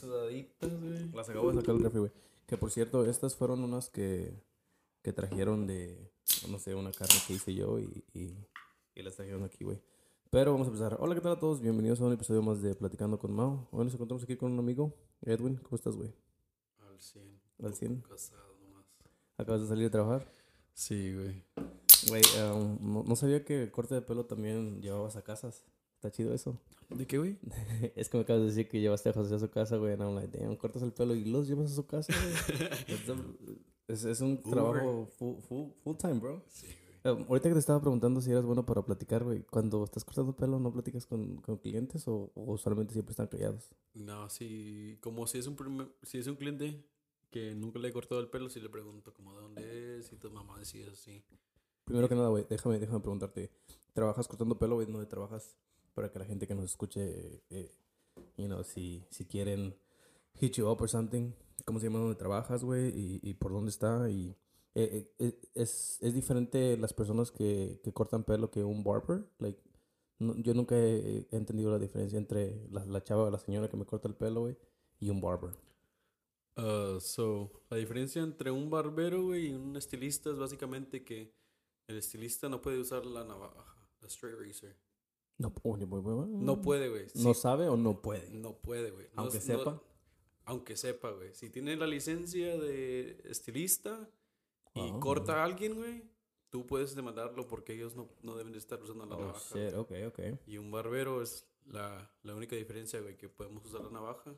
Sudaditas, güey. Las acabo de sacar del refri, güey. Que por cierto, estas fueron unas que, que trajeron de, no sé, una carne que hice yo y, y, y las trajeron aquí, güey. Pero vamos a empezar. Hola, ¿qué tal a todos? Bienvenidos a un episodio más de Platicando con Mao. Hoy nos encontramos aquí con un amigo, Edwin. ¿Cómo estás, güey? Al 100. Al 100. Casado nomás. ¿Acabas de salir de trabajar? Sí, güey. Güey, um, no, no sabía que corte de pelo también llevabas a casas. Está chido eso. ¿De qué, güey? es que me acabas de decir que llevaste a José a su casa, güey. I'm like, damn, cortas el pelo y los llevas a su casa, güey. es, es un Uber. trabajo full, full, full time, bro. Sí, güey. Um, ahorita que te estaba preguntando si eras bueno para platicar, güey. Cuando estás cortando pelo, ¿no platicas con, con clientes o, o solamente siempre están callados? No, sí. Como si es un, primer- si es un cliente que nunca le he cortado el pelo, sí le pregunto como de dónde es y tu mamá decía así. Primero que nada, güey, déjame, déjame preguntarte. ¿Trabajas cortando pelo, güey? ¿Dónde trabajas? Para que la gente que nos escuche, eh, you si, si quieren hit you up or something, ¿cómo se llama dónde trabajas, güey? Y, y por dónde está. Y eh, eh, eh, es, es diferente las personas que, que cortan pelo que un barber. Like, yo nunca he, he entendido la diferencia entre la, la chava o la señora que me corta el pelo, güey, y un barber. Uh, so, la diferencia entre un barbero, güey, y un estilista es básicamente que el estilista no puede usar la navaja, la straight razor. No, oh. No puede, güey. ¿No sabe o no puede? no puede, güey. No- Aunque no- sepa. aunque sepa, güey. Si tiene la licencia de estilista y Ah. corta a alguien, güey, tú puedes demandarlo porque ellos no, no deben de estar usando la Oh, navaja. shit, ok, ok. Y un barbero es la, la única diferencia, güey, que podemos usar la navaja.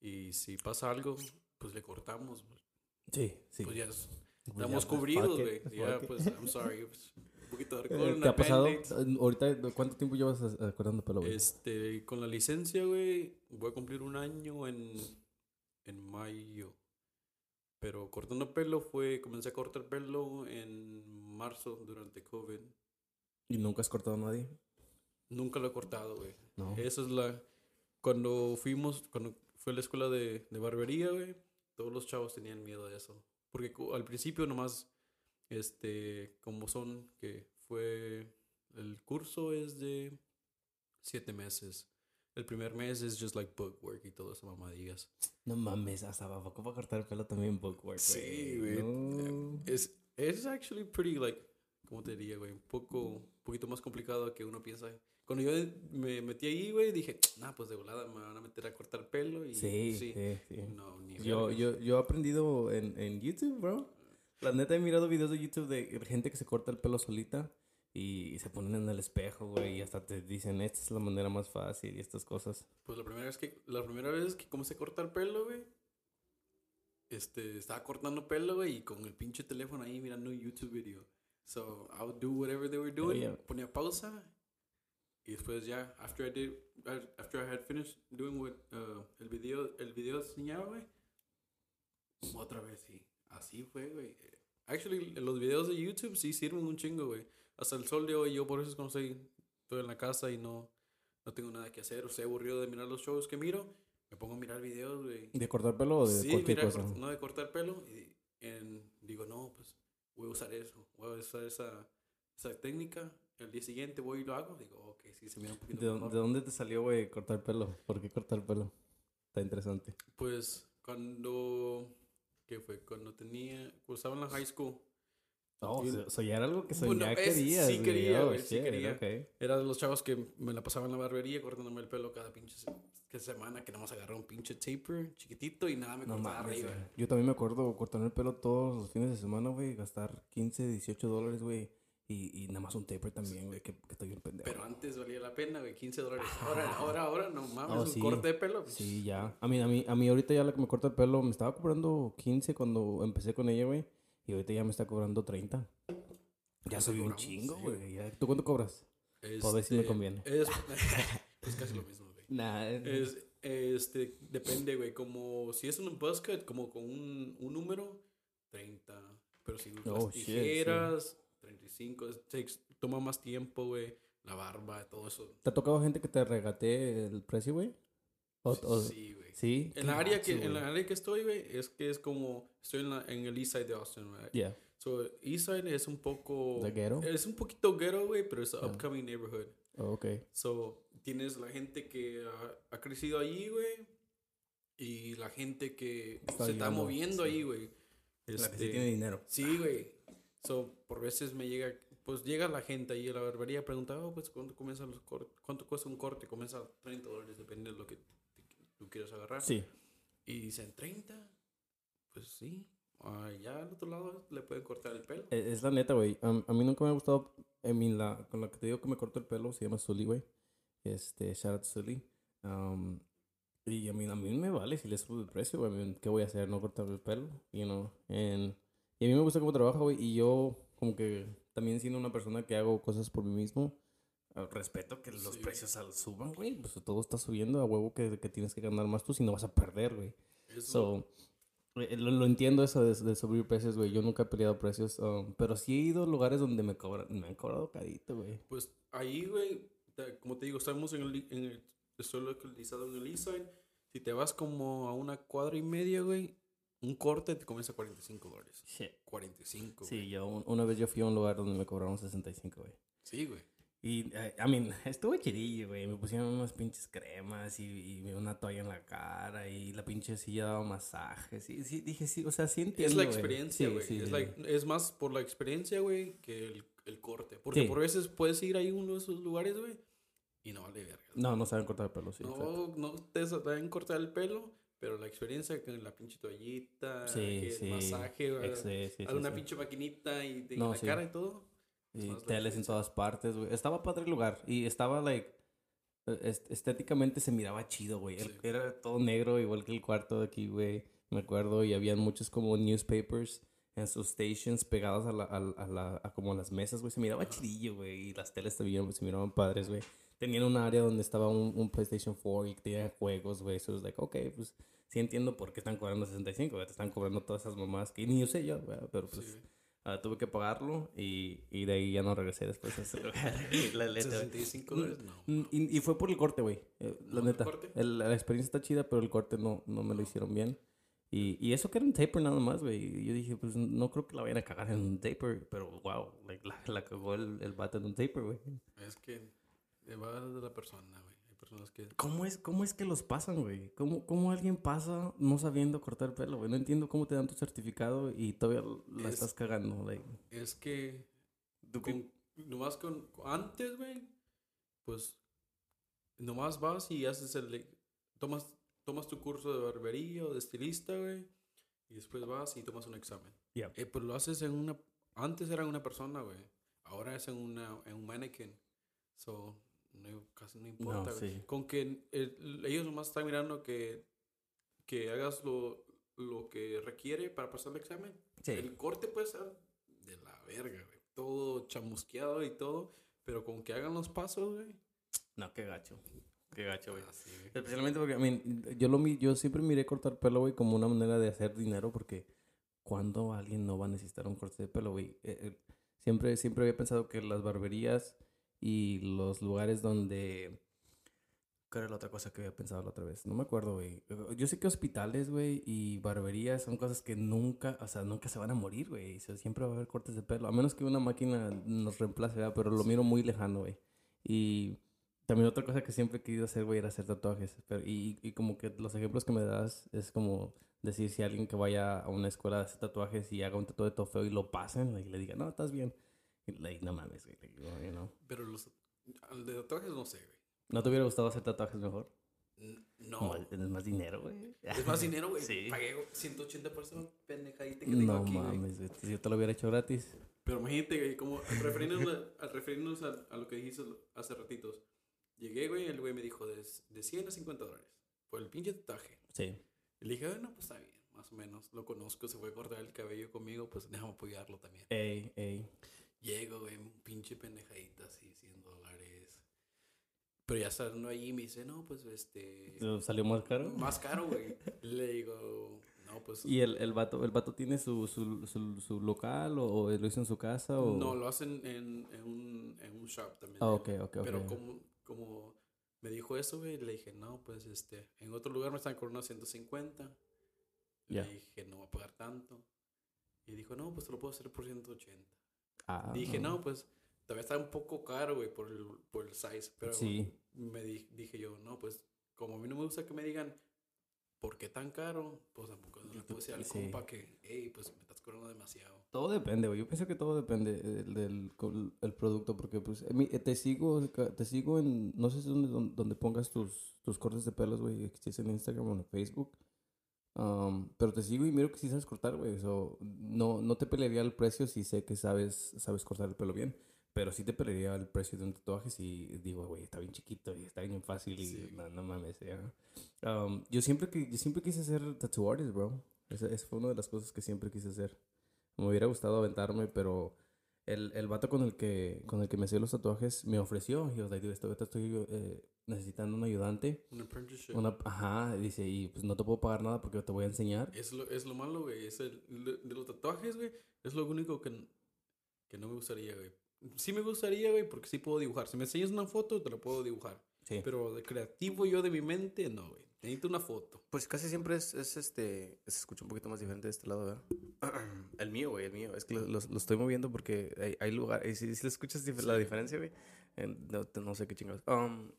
Y si pasa algo, pues le cortamos. güey. Sí, sí. Pues ya es- Pues estamos ya, pues, cubridos, güey. Ya, pues, I'm sorry. un poquito de Eh, alcohol, ¿Te una ha pasado? Eh, Ahorita, ¿cuánto tiempo llevas cortando pelo, güey? Este, con la licencia, güey, voy a cumplir un año en, en mayo. Pero cortando pelo fue, comencé a cortar pelo en marzo durante COVID. ¿Y nunca has cortado a nadie? Nunca lo he cortado, güey. No. Esa es la... Cuando fuimos, cuando fue a la escuela de, de barbería, güey, todos los chavos tenían miedo de eso. Porque al principio nomás, este, como son, que fue, el curso es de siete meses. El primer mes es just like bookwork y todo eso, mamadillas. No mames, hasta abajo para cortar el pelo también bookwork, Sí, güey. No. Es, es actually pretty, like, ¿cómo te diría, güey? Un poco, un poquito más complicado que uno piensa. Cuando yo me metí ahí, güey, dije, nah, pues de volada me van a meter a cortar pelo y Sí, sí, sí. No, ni Yo, yo, yo he aprendido en, en YouTube, bro. La neta he mirado videos de YouTube de gente que se corta el pelo solita y se ponen en el espejo, güey, y hasta te dicen, esta es la manera más fácil y estas cosas. Pues la primera vez que, la primera vez que comencé a cortar pelo, güey, este, estaba cortando pelo, güey, y con el pinche teléfono ahí mirando un YouTube video. So, I would do whatever they were doing, yeah. ponía pausa, y después ya, after I did, after I had finished doing what, uh, el video, el video enseñaba, güey, otra vez, sí, así fue, güey. Actually, los videos de YouTube sí sirven un chingo, güey. Hasta el sol de hoy, yo por eso es cuando estoy, estoy en la casa y no, no tengo nada que hacer o estoy aburrido de mirar los shows que miro, me pongo a mirar videos, güey. ¿De cortar pelo o de Sí, cualquier mira, cosa? cort- no de cortar pelo. Y en- digo, no, pues voy a usar eso, voy a usar esa, esa técnica. El día siguiente voy y lo hago. Digo, ok, sí, se mira un poquito ¿De, mejor. de dónde te salió, güey, cortar pelo? ¿Por qué cortar pelo? Está interesante. Pues cuando, ¿qué fue? Cuando tenía, cuando estaba en la high school, Oh, Y- o sea, ya era algo que Bueno, soñaba querías, sí quería, Oh, sí quería. ok. era de los chavos que me la pasaba en la barbería cortándome el pelo cada pinche que semana, que nada más agarraba un pinche taper chiquitito y nada me cortaba arriba. Yo también me acuerdo cortarme el pelo todos los fines de semana, güey. Gastar 15, 18 dólares, güey. Y, y nada más un taper también, güey. Que, que estoy bien pendejo. Pero antes valía la pena, güey, 15 dólares. Ahora, ahora, ahora, no mames, Oh, un sí. corte de pelo. pues, Sí, ya. A mí, a mí, a mí ahorita ya la que me corta el pelo me estaba cobrando 15 cuando empecé con ella, güey. Y ahorita ya me está cobrando 30. Ya ¿Cuánto subí un chingo, güey. ¿Tú cuánto cobras? Para ver si me Este, conviene. Es, es casi lo mismo, güey. Nah, Es, este, depende, güey. Como si es un buzz cut, como con un, un número, 30. Pero si usas Oh, shit, sí. Tijeras, 35. it takes- toma más tiempo, güey. La barba, todo eso. ¿Te ha tocado gente que te regatee el precio, güey? Sí, güey. Sí. En la área que, en la área que estoy, güey, es que es como, estoy en, la, en el east side de Austin, right? Yeah. So, east side es un poco... ¿De ghetto? Es un poquito ghetto, güey, pero es un Ah. upcoming neighborhood. Oh, ok. So, tienes la gente que ha, ha crecido allí, güey. Y la gente que Está se está moviendo sí. ahí, güey. La que sí Este, tiene dinero. Sí, güey. So, por veces me llega, pues llega la gente ahí a la barbería a preguntar, oh, pues, ¿cuánto, comienzan los cor- ¿cuánto cuesta un corte? Comienza a 30 dólares, depende de lo que tú quieras agarrar. Sí. Y dicen, ¿30? Pues sí. Allá al otro lado le pueden cortar el pelo. E- Es la neta, güey. A, a mí nunca me ha gustado. I mean, la, con la que te digo que me cortó el pelo se llama Sully, güey. Este, shout out Sully. Um, y a mí, a mí me vale si le subo el precio, güey. ¿Qué voy a hacer? No cortarme el pelo, you know. And- y a mí me gusta cómo trabaja, güey. Y yo, como que también siendo una persona que hago cosas por mí mismo, eh, respeto que los Sí. precios suban, güey. Pues todo está subiendo a huevo que, que tienes que ganar más tú si no vas a perder, güey. Eso, So, eh, lo, lo entiendo eso de, de subir precios, güey. Yo nunca he peleado precios, um, pero sí he ido a lugares donde me cobran, me han cobrado carito, güey. pues ahí, güey, como te digo, estamos en el, en el, estoy localizado en el Eastside. Si te vas como a una cuadra y media, güey, un corte te comienza a 45 dólares. Shit. 45. Sí, güey. yo un- una vez yo fui a un lugar donde me cobraron 65, güey. Sí, güey. Y, eh, I mean, estuvo chidillo, güey. Me pusieron unas pinches cremas y, y una toalla en la cara y la pinche silla daba masajes. Sí, sí, dije, sí, o sea, sí entiendo, Es la experiencia, güey. sí, es, sí. like- es más por la experiencia, güey, que el, el corte. Porque por veces puedes ir ahí a uno de esos lugares, güey, y no vale verga. No, no saben cortar el pelo, sí. exacto. no, no te saben cortar el pelo, pero la experiencia con la pinche toallita, Sí, que el sí. masaje, güey, Ex- sí, alguna pinche maquinita y de No, la cara y todo. Y la teles en todas partes, güey. Estaba padre el lugar. Y estaba, like, est- estéticamente se miraba chido, güey. El- Sí. Era todo negro, igual que el cuarto de aquí, güey. Me acuerdo. Y habían muchos como newspapers en sus stations pegados a, la, a, a la, a como las mesas, güey. Se miraba chidillo, güey. Y las teles también se miraban padres, güey. Tenían un área donde estaba un, un PlayStation 4 y tenía juegos, güey. So, like, ok, pues sí entiendo por qué están cobrando 65, güey. Te están cobrando todas esas mamás que ni yo sé yo, güey. Pero pues... Sí. Ah, tuve que pagarlo y, y de ahí ya no regresé después a ese lugar. la neta, güey. 65 dólares, no. Mm, Y, y fue por el corte, güey. Eh, la ¿No, el neta. corte? El- la experiencia está chida, pero el corte no, no me lo hicieron bien. Y, y eso que era un taper nada más, güey. Yo dije, pues no creo que la vayan a cagar en un taper. Pero wow, like, la, la cagó el, el vato en un taper, güey. Es que va de la persona, güey. Hay personas que... ¿Cómo es, ¿Cómo es que los pasan, güey? ¿Cómo, ¿Cómo alguien pasa no sabiendo cortar pelo, güey? No entiendo cómo te dan tu certificado y todavía la Es- estás cagando, like. Es que... ¿Tú qué- con- nomás con... Antes, güey, pues... Nomás vas y haces el... Tomas, tomas tu curso de barbería o de estilista, güey. Y después vas y tomas un examen. Yeah. Eh, pues lo haces en una... Antes era una persona, güey. Ahora es en, una, en un mannequin. So, no, casi no importa, No, güey. sí. Con que el- ellos nomás están mirando que, que hagas lo, lo que requiere para pasar el examen. Sí. El corte puede ser de la verga, güey. Todo chamusqueado y todo. Pero con que hagan los pasos, güey. No, qué gacho. Qué gacho, güey. güey. Especialmente porque, I mean, yo, lo, mi- yo siempre miré cortar pelo, güey, como una manera de hacer dinero porque cuando alguien no va a necesitar un corte de pelo, güey. Eh, eh, siempre, siempre había pensado que las barberías y los lugares donde... ¿Qué era la otra cosa que había pensado la otra vez? No me acuerdo, güey. Yo sé que hospitales, güey, y barberías son cosas que nunca, o sea, nunca se van a morir, güey. O sea, siempre va a haber cortes de pelo. A menos que una máquina nos reemplace, ¿verdad? Pero lo miro muy lejano, güey. Y también otra cosa que siempre he querido hacer, güey, era hacer tatuajes. Pero, y, y como que los ejemplos que me das es como decir si alguien que vaya a una escuela de hacer tatuajes y haga un tatuaje todo feo y lo pasen, y le diga, no, estás bien. Y like, no mames, güey. like, you know. Pero los... Al de tatuajes no sé, güey. ¿No te hubiera gustado hacer tatuajes mejor? No. Tienes más dinero, güey. Es más dinero, güey. Sí. Pagué 180 por esa pendejadita que tengo No aquí, mames, güey. Si yo te lo hubiera hecho gratis. Pero imagínate, güey, como refiriéndonos, a, al referirnos a, a lo que dijiste hace ratitos. Llegué, güey, el güey me dijo de, de 100 a 50 dólares. Por el pinche tatuaje. Sí. Y le dije, bueno, pues está bien, más o menos. Lo conozco, se fue a cortar el cabello conmigo, pues déjame apoyarlo también. Ey, ey. Llego, güey, un pinche pendejadita así, 100 dólares. Pero ya estando ahí me dice, no, pues este. ¿Te ¿Salió más caro? Más caro, güey. Le digo, no, pues. ¿Y el, el, vato, el vato tiene su, su, su, su local o, o lo hizo en su casa? O... No, lo hacen en, en, un, en un shop también. Ah, ok, ok, ok. Pero como, como me dijo eso, güey, le dije, no, pues este, en otro lugar me están cobrando 150. Ya. Le dije, no voy a pagar tanto. Y dijo, no, pues te lo puedo hacer por 180. Ah, dije, no, pues todavía está un poco caro, güey, por el, por el size. Pero Sí. me di- dije yo, no, pues como a mí no me gusta que me digan, ¿por qué tan caro? Pues tampoco le puedo decir al Sí. compa que, hey, pues me estás cobrando demasiado. Todo depende, güey. Yo pienso que todo depende del, del el producto, porque pues mí- te sigo, te sigo en, no sé si donde, donde pongas tus, tus cortes de pelos, güey, si es en Instagram o en Facebook. Um, pero te sigo y miro que sí sabes cortar, güey. So, no, no te pelearía el precio si sé que sabes, sabes cortar el pelo bien. Pero sí te pelearía el precio de un tatuaje si digo, güey, está bien chiquito y está bien fácil y Sí. no, no mames, ya. Um, yo, siempre, yo siempre quise ser tattoo artist, bro. Esa, esa fue una de las cosas que siempre quise hacer. Me hubiera gustado aventarme, pero el, el vato con el que con el que me hacía los tatuajes me ofreció. Y yo, like, dude, esto- ahorita estoy eh, necesitando un ayudante. Un apprenticeship. Una, ajá, dice, y pues no te puedo pagar nada porque te voy a enseñar. Es lo, es lo malo, güey. Es el, lo- de los tatuajes, güey. Es lo único que, que no me gustaría, güey. Sí me gustaría, güey, porque sí puedo dibujar. Si me enseñas una foto, te la puedo dibujar. Sí. Pero de creativo yo de mi mente, no, güey. Necesito una foto. Pues casi siempre es, es este. Se escucha un poquito más diferente de este lado, ¿verdad? el mío, güey, el mío. Es que lo, lo- lo estoy moviendo porque hay, hay lugares. Si, si le escuchas dif- la diferencia, güey. eh, No, no sé qué chingados. Um,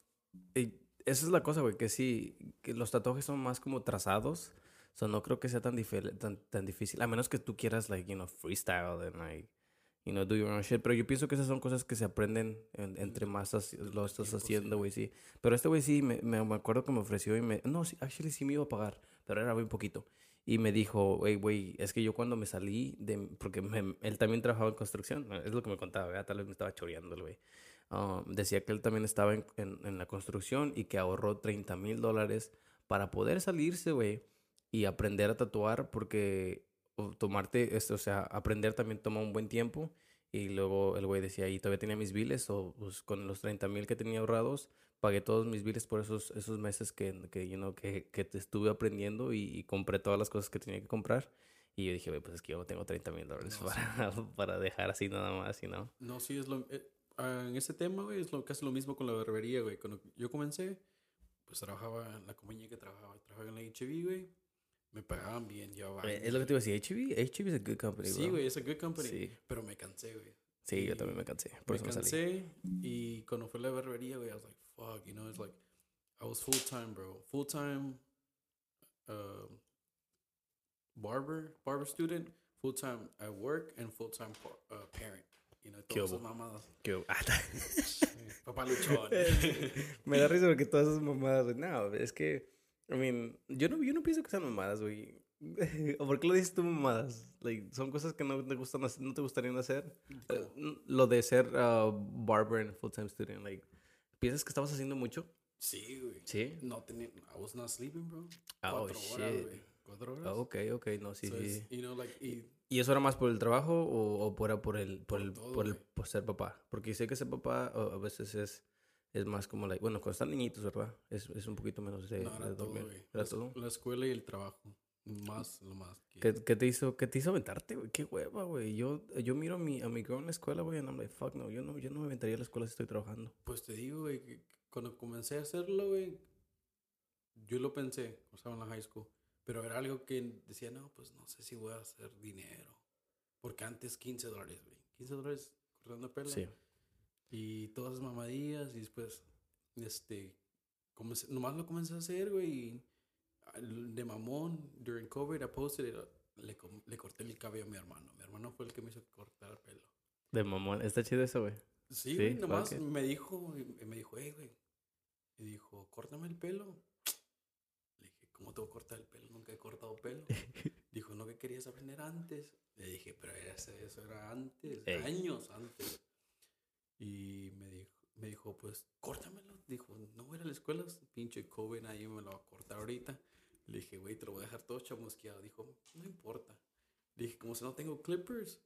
y esa es la cosa, güey, que sí. Que los tatuajes son más como trazados. O sea, no creo que sea tan, tan, tan difícil. A menos que tú quieras, like, you know, freestyle and, like, you know, do your own shit. Pero yo pienso que esas son cosas que se aprenden en- entre más lo estás haciendo, güey, sí. Pero este güey sí, me, me, me acuerdo que me ofreció y me... No, sí, actually sí me iba a pagar, pero era muy poquito. Y me dijo, güey, güey, es que yo cuando me salí de... Porque me- él también trabajaba en construcción, es lo que me contaba, ¿verdad? Tal vez me estaba choreando el güey. Um, decía que él también estaba en, en, en la construcción y que ahorró 30 mil dólares para poder salirse, güey, y aprender a tatuar porque tomarte, esto, o sea, aprender también toma un buen tiempo. Y luego el güey decía, y todavía tenía mis biles, o pues, con los 30 mil que tenía ahorrados, pagué todos mis biles por esos, esos meses que, que, you know, que, que estuve aprendiendo y, y compré todas las cosas que tenía que comprar. Y yo dije, pues es que yo no tengo 30 mil dólares No, sí. para, para dejar así nada más, you know. No, sí, es lo... eh, ah, en ese tema, güey, es lo, casi lo mismo con la barbería, güey. Cuando yo comencé, pues trabajaba en la compañía que trabajaba. Trabajaba en la HB, güey. Me pagaban bien, llevaba Eh, años, Es lo que te iba a decir, HB, HB es a good company, Sí, güey, es a good company. Sí, Pero me cansé, güey. sí, yo también me cansé, por me eso me cansé y cuando fue la barbería, güey, I was like, fuck, you know, it's like, I was full time, bro. Full time um, barber, barber student, full time at work, and full time uh, parent. You know, ¿Qué todas esas hubo? mamadas. Que- ah, Papá luchón. Me da risa porque todas esas mamadas. No, es que, I mean, yo no, yo no pienso que sean mamadas, güey. ¿O por qué lo dices tú mamadas? Like, son cosas que no te gustan hacer, no te gustarían hacer. Eh, lo de ser uh, barber and full-time student, like, ¿piensas que estabas haciendo mucho? sí, güey. Sí. No tenía, I was not sleeping, bro. Oh, Cuatro horas, shit. güey. Cuatro horas. Ah, ok, ok, no, sí, So sí. you know, like, y ¿Y eso era más por el trabajo o, o por, por el, por, Por el, todo, por, el, por ser papá? Porque sé que ser papá uh, a veces es, es más como, like, bueno, cuando están niñitos, ¿verdad? Es, es un poquito menos de, no, era de todo, dormir. güey. ¿Era La- todo? La escuela y el trabajo. Más, lo más. que- ¿Qué, qué te hizo, qué te hizo aventarte, güey? Qué hueva, güey. Yo, yo miro a mi, a mi girl en la escuela, güey, and I'm like, fuck, no. Yo no, yo no me aventaría a la escuela si estoy trabajando. Pues te digo, güey, que cuando comencé a hacerlo, güey, yo lo pensé, estaba en la high school, pero era algo que decía, no, pues no sé si voy a hacer dinero. Porque antes 15 dólares, güey. 15 dólares cortando pelo. Sí. Y todas esas mamadillas, y después, este, comencé- nomás lo comencé a hacer, güey, y de mamón, during COVID, I posted it, le, le corté el cabello a mi hermano. Mi hermano fue el que me hizo cortar el pelo. De mamón. Está chido eso, güey. Sí, Sí, nomás me dijo, me dijo, hey, güey. Y dijo, córtame el pelo. Le dije, ¿cómo te voy a cortar el pelo? Nunca he cortado pelo. dijo, ¿no que querías aprender antes? Le dije, pero eso era antes, Ey. años antes. Y me dijo, me dijo, pues, córtamelo. Dijo, no voy a ir a la escuela, pinche COVID, nadie me lo va a cortar ahorita. Le dije, güey, te lo voy a dejar todo chamusqueado. Dijo, no importa. Le dije, como si no tengo clippers.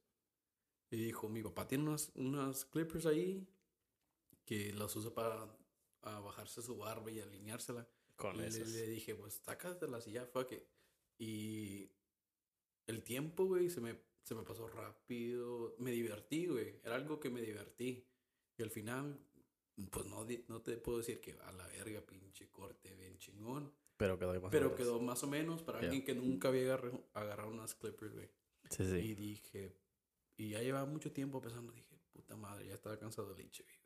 Y dijo, mi papá tiene unas, unas clippers ahí que los usa para a bajarse su barba y alineársela. Con le, esas. le dije, pues sácatelas y ya, fuck it. Y el tiempo, güey, se me, se me pasó rápido. Me divertí, güey. Era algo que me divertí. Y al final, pues no, no te puedo decir que a la verga, pinche corte, bien chingón. Pero quedó más o Pero menos. quedó más o menos para alguien que nunca había agarrado, unas clippers, güey. Sí, sí. Y dije, y ya llevaba mucho tiempo pensando, dije, puta madre, ya estaba cansado del HB, güey.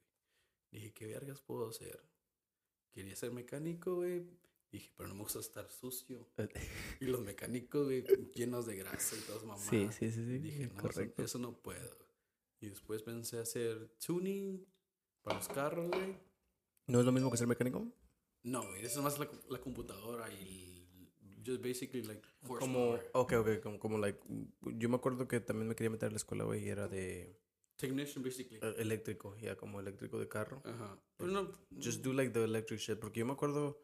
Dije, ¿qué vergas puedo hacer? quería ser mecánico, güey. Dije, pero no me gusta estar sucio. Eh. Y los mecánicos, güey, llenos de grasa y todas mamadas. Sí, sí, sí, sí. Dije, no, correcto. Eso, eso no puedo. Y después pensé hacer tuning para los carros, güey. ¿No es lo mismo que ser mecánico? No, güey, eso es más la, la computadora y el, just basically like Como, horsepower. ok, ok, como, como like, yo me acuerdo que también me quería meter a la escuela, güey, y era de technician basically. eh, eléctrico, ya como eléctrico de carro. Ajá. Pero no, Just do like the electric shit, porque yo me acuerdo,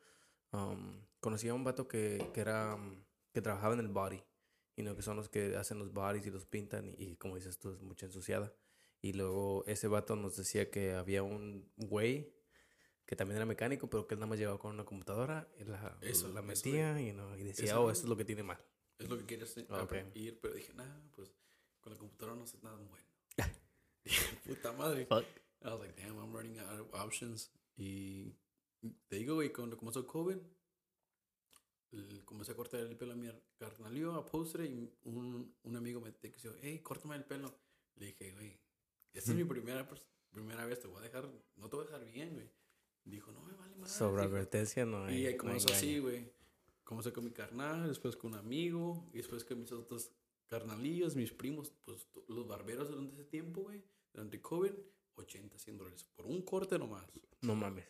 um, conocí a un vato que, que era, um, que trabajaba en el body, y no que son los que hacen los bodies y los pintan, y, y como dices tú, es mucha ensuciada. Y luego ese vato nos decía que había un güey que también era mecánico, pero que él nada más llevaba con una computadora, y la, Eso, la eso, metía y, no, y decía, Eso, oh, esto es lo que tiene mal. es lo que quieres eh, Ok. ir, pero dije, nah, pues con la computadora no sé nada bueno. Dije, puta madre. Fuck. I was like, damn, I'm running out of options. Y te digo, güey, cuando comenzó COVID, comencé a cortar el pelo a mi carnalío, a postre, y un, un amigo me dijo, hey, córtame el pelo. Le dije, güey, esta es mi primera, pers- primera vez, te voy a dejar, no te voy a dejar bien, güey. Dijo, no me vale más. Sobre advertencia no hay. Y no comenzó así, güey. Comencé con mi carnal, después con un amigo, y después con mis otros carnalillos, mis primos, pues los barberos durante ese tiempo, güey, durante COVID, 80, 100 dólares por un corte nomás. No mames.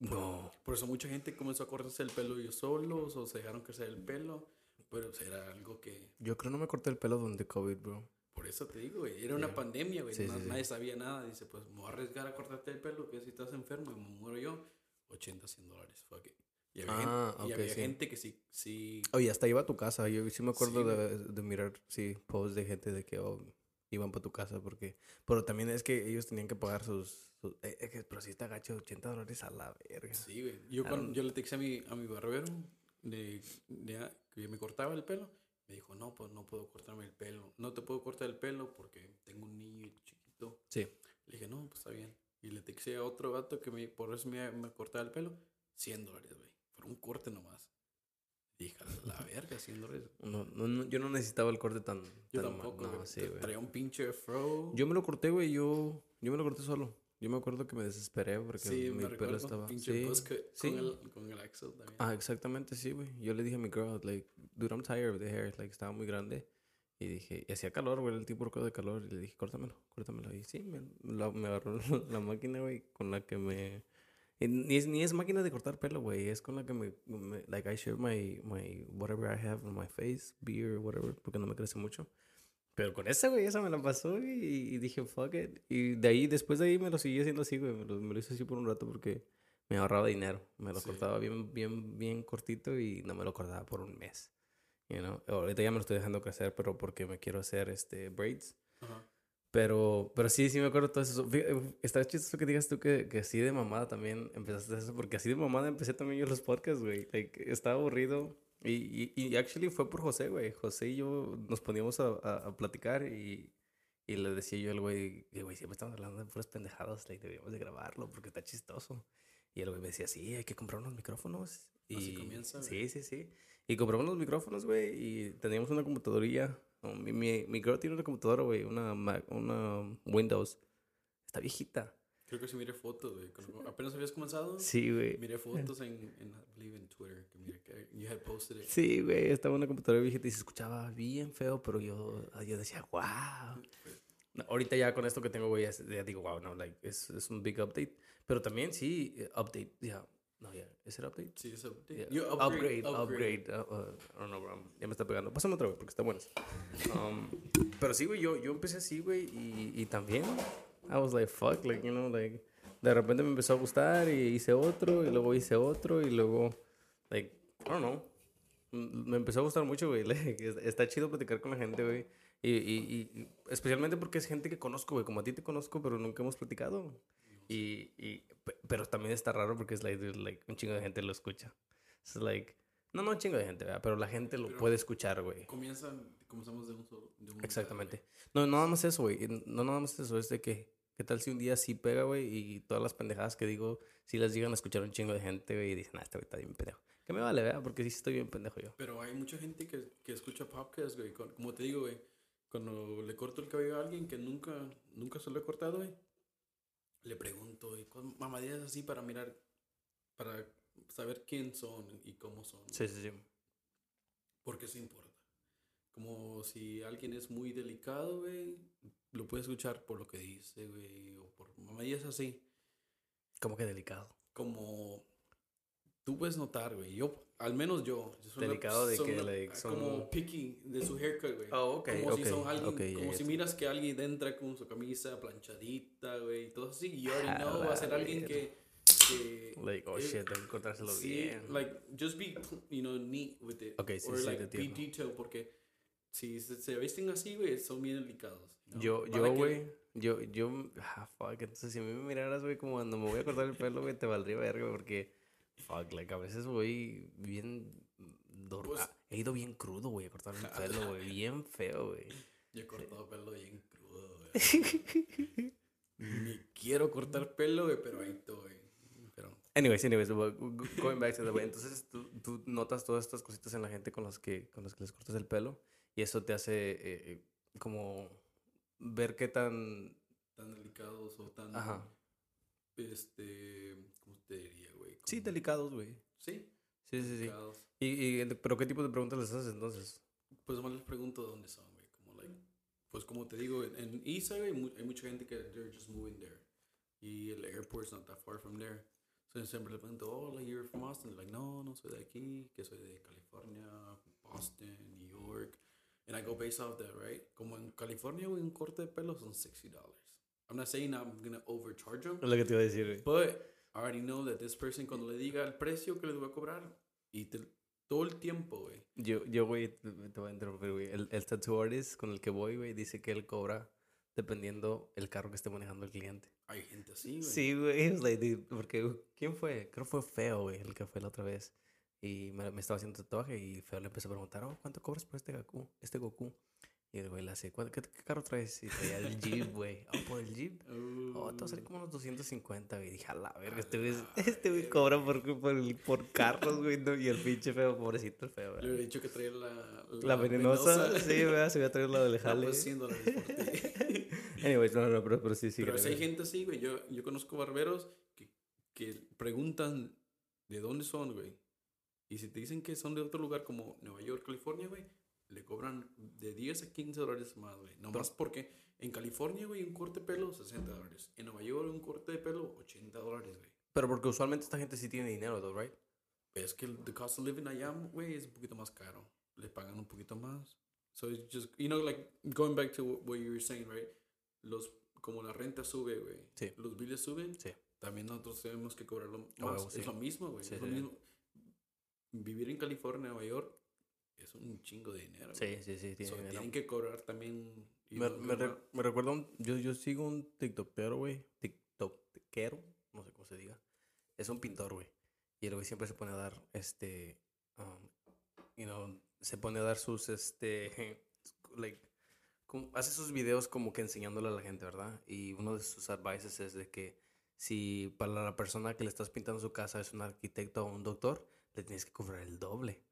No. Por eso mucha gente comenzó a cortarse el pelo ellos solos o se dejaron crecer el pelo, pero pues, era algo que, Yo creo no me corté el pelo durante COVID, bro. Por eso te digo, güey, era una Yeah. pandemia, güey, Sí, na- sí, sí. nadie sabía nada, dice, pues me voy a arriesgar a cortarte el pelo, que si estás enfermo y me muero yo, 80, 100 dólares, fuck it. Y había, Ah, gente, y ok, había sí. gente que sí, sí Oye, hasta iba a tu casa. Yo sí me acuerdo Sí, de, de mirar, sí, posts de gente de que oh, iban para tu casa porque... Pero también es que ellos tenían que pagar sus... sus- eh, eh, pero sí está gacho, 80 dólares a la verga. Sí, güey. Yo, Ah, cuando, no. yo le texté a mi, a mi barbero de, de- que me cortaba el pelo. Me dijo, no, pues no puedo cortarme el pelo. No te puedo cortar el pelo porque tengo un niño chiquito. Sí. Le dije, no, pues está bien. Y le texté a otro gato que me, por eso me, me cortaba el pelo. 100 dólares, güey. Por un corte nomás. Dije, la verga, 100 dólares. No, no, no, yo no necesitaba el corte tan... Yo tan tampoco, no, sí. Traía un pinche fro. Yo me lo corté, güey. Yo, yo me lo corté solo. Yo me acuerdo que me desesperé porque sí, mi me pelo estaba... Pinche sí, cut sí. con, el, con el Axel también. Ah, exactamente, sí, güey. Yo le dije a mi girl, like, dude, I'm tired of the hair. Like, estaba muy grande. Y dije, y hacía calor, güey, el tipo de calor. Y le dije, córtamelo, córtamelo. Y sí, me, la- me agarró la máquina, güey, con la que me... ni, es, ni es máquina de cortar pelo, güey. Es con la que me, me- Like, I shave my, my... Whatever I have on my face, beard, whatever. Porque no me crece mucho. Pero con esa, güey, esa me la pasó y, y dije, fuck it. Y de ahí, después de ahí me lo seguí haciendo así, güey. Me lo, me lo hice así por un rato porque me ahorraba dinero. Me lo Sí. cortaba bien, bien, bien cortito y no me lo cortaba por un mes. You know? Ahorita ya me lo estoy dejando crecer, pero porque me quiero hacer este braids. Ajá. Pero, pero sí, sí me acuerdo todo eso. Está chistoso que digas tú que, que así de mamada también empezaste eso, porque así de mamada empecé también yo los podcasts, güey. Like, estaba aburrido. Y, y, y actually fue por José, güey. José y yo nos poníamos a, a, a platicar y, y le decía yo al güey, que, güey, siempre estamos hablando de puras pendejadas, like, deberíamos de grabarlo porque está chistoso. Y el güey me decía, sí, hay que comprar unos micrófonos. Y, Así comienza, Sí, sí, sí. Y compramos los micrófonos, güey, y teníamos una computadorilla. Oh, Mi, mi, mi girl tiene una computadora, güey, una, Mac- una Windows. Está viejita. Creo que sí miré fotos, güey. Apenas habías comenzado. Sí, güey. Miré fotos en, en, I believe en Twitter, que mira que you had posted it. Sí, güey, estaba una computadora viejita y se escuchaba bien feo, pero yo, yo decía, wow. No, ahorita ya con esto que tengo, güey, ya, digo, wow, no, like, es, es un big update. Pero también sí, eh, update, ya. No, ya, ¿es el update? Sí, es update. Yeah. You upgrade, upgrade. uh, uh, I don't know, bro. Ya me está pegando. Pásame otra vez porque está buena. Um, pero sí, güey, yo, yo empecé así, güey, y, y también I was like, fuck, like, you know, like, de repente me empezó a gustar y hice otro, y luego hice otro, y luego, like, I don't know. Me empezó a gustar mucho, güey. like, Está chido platicar con la gente, güey. Y, y, y especialmente porque es gente que conozco, güey. Como a ti te conozco, pero nunca hemos platicado. Y, y, pe- pero también está raro porque es like, like, un chingo de gente lo escucha. Es like, no, no un chingo de gente, ¿verdad? pero la gente lo Pero- puede escuchar, güey. Comienzan, comenzamos de un solo. De un Exactamente. No, no nada más eso, güey. No nada más eso, es de que, ¿qué tal si un día sí pega, güey? Y todas las pendejadas que digo, sí las llegan a escuchar un chingo de gente, güey, y dicen, ah, este güey está bien pendejo. Que me vale, ¿verdad? Porque sí estoy bien pendejo yo. Pero hay mucha gente que, que escucha podcasts, güey. Como te digo, güey. Cuando le corto el cabello a alguien que nunca, nunca se lo he cortado, güey. Le pregunto, güey, ¿cuál mamadillas así para mirar para saber quién son y cómo son. Sí, sí, sí. Porque eso importa. Como si alguien es muy delicado, güey, lo puedes escuchar por lo que dice, güey, o por es así. Como que delicado. Como tú puedes notar, güey. Yo, al menos yo. yo delicado de que, like, son... Como picky de su haircut, güey. Oh, ok, Como si son alguien, okay, como si miras que alguien entra con su camisa planchadita, güey, y todo así. Y yo already know va a ser alguien que, que... Like, oh, shit, tengo que cortárselo sí, bien. like, just be, you know, neat with it. Ok, sí, Or, sí, like, te be detailed, porque si se, se visten así, güey, son bien delicados. ¿no? Yo, yo, que- güey, yo, yo, ah, fuck, entonces si a mí me miraras, güey, como cuando me voy a cortar el pelo, güey, te valdría verga, porque, fuck, like, a veces voy bien, Pues- ah, he ido bien crudo, güey, a cortar el pelo, güey, bien feo, güey. Yo he cortado pelo bien crudo, güey. Ni quiero cortar pelo, güey, pero ahí estoy. Pero Anyways, anyways, go- go- going back to the way, entonces tú, tú notas todas estas cositas en la gente con las que, con las que les cortas el pelo, y eso te hace, eh, eh, como, ver qué tan, tan delicados o tan. ajá, Este. ¿Cómo te diría, güey? sí, delicados, güey. Sí, Sí, sí, sí. Y, y, pero qué tipo de preguntas les haces entonces? Pues más les pregunto de dónde son, güey. Como, like, pues como te digo, en, en hay mucha gente que they're just moving there. Y el airport's not that far from there. So siempre le pregunto, oh, like, you're from Austin. Like, no, no soy de aquí, que soy de California, Boston, New York. And I go based off that, right? Como en California, un corte de pelo son $60. I'm not saying I'm gonna overcharge them, Es lo que te iba a decir, but I already know that this person, cuando le diga el precio que les voy a cobrar, y te- todo el tiempo, güey. Yo, yo, güey, te, voy a interrumpir, güey. El, el tattoo artist con el que voy, güey, dice que él cobra dependiendo el carro que esté manejando el cliente. Hay gente así, güey. Sí, güey. like, porque, ¿quién fue? Creo que fue Feo, güey, el que fue la otra vez. Y me, me estaba haciendo tatuaje y Feo le empezó a preguntar, oh, ¿cuánto cobras por este Goku? Este Goku. Y el güey le hace, "¿Cuánto- ¿qué, qué carro traes? Y traía el Jeep, güey. Oh, por el Jeep. Oh, te va a salir como unos 250, güey. Dije, a la verga, este güey, la este güey cobra por, por, por carros, güey. no, Y el pinche feo, pobrecito el feo, Le güey. hubiera dicho que traía la... La venenosa, sí, güey, se voy a traer la del jale. pues 100 dólares por ti. Anyways, no, no, pero, pero sí, sí. Pero si hay gente así, güey. Yo, yo conozco barberos que, que preguntan de dónde son, güey. Y si te dicen que son de otro lugar como Nueva York, California, güey, le cobran de 10 a 15 dólares más, güey. Nomás porque en California, güey, un corte de pelo, 60 dólares. En Nueva York, un corte de pelo, 80 dólares, güey. Pero porque usualmente esta gente sí tiene dinero, though, right? Es que el the cost of living allá, güey, es un poquito más caro. Le pagan un poquito más. So it's just, you know, like, going back to what you were saying, right? Los, como la renta sube, güey. Sí. Los billes suben. Sí. También nosotros tenemos que cobrarlo más. huevo, sí. Es lo mismo, güey. Sí, es lo mismo. Vivir en California, Nueva York, es un chingo de dinero. Sí, güey. sí, sí, tiene So, dinero. tienen que cobrar también. Me, me, re- cobrar- me recuerda un... Yo, yo sigo un tiktokero, güey. Tiktokero, no sé cómo se diga. Es un pintor, güey. Y el güey siempre se pone a dar, este... um, you know, se pone a dar sus, este... like... como- hace sus videos como que enseñándole a la gente, ¿verdad? Y uno de sus advices es de que si para la persona que le estás pintando su casa es un arquitecto o un doctor, le tienes que cobrar el doble.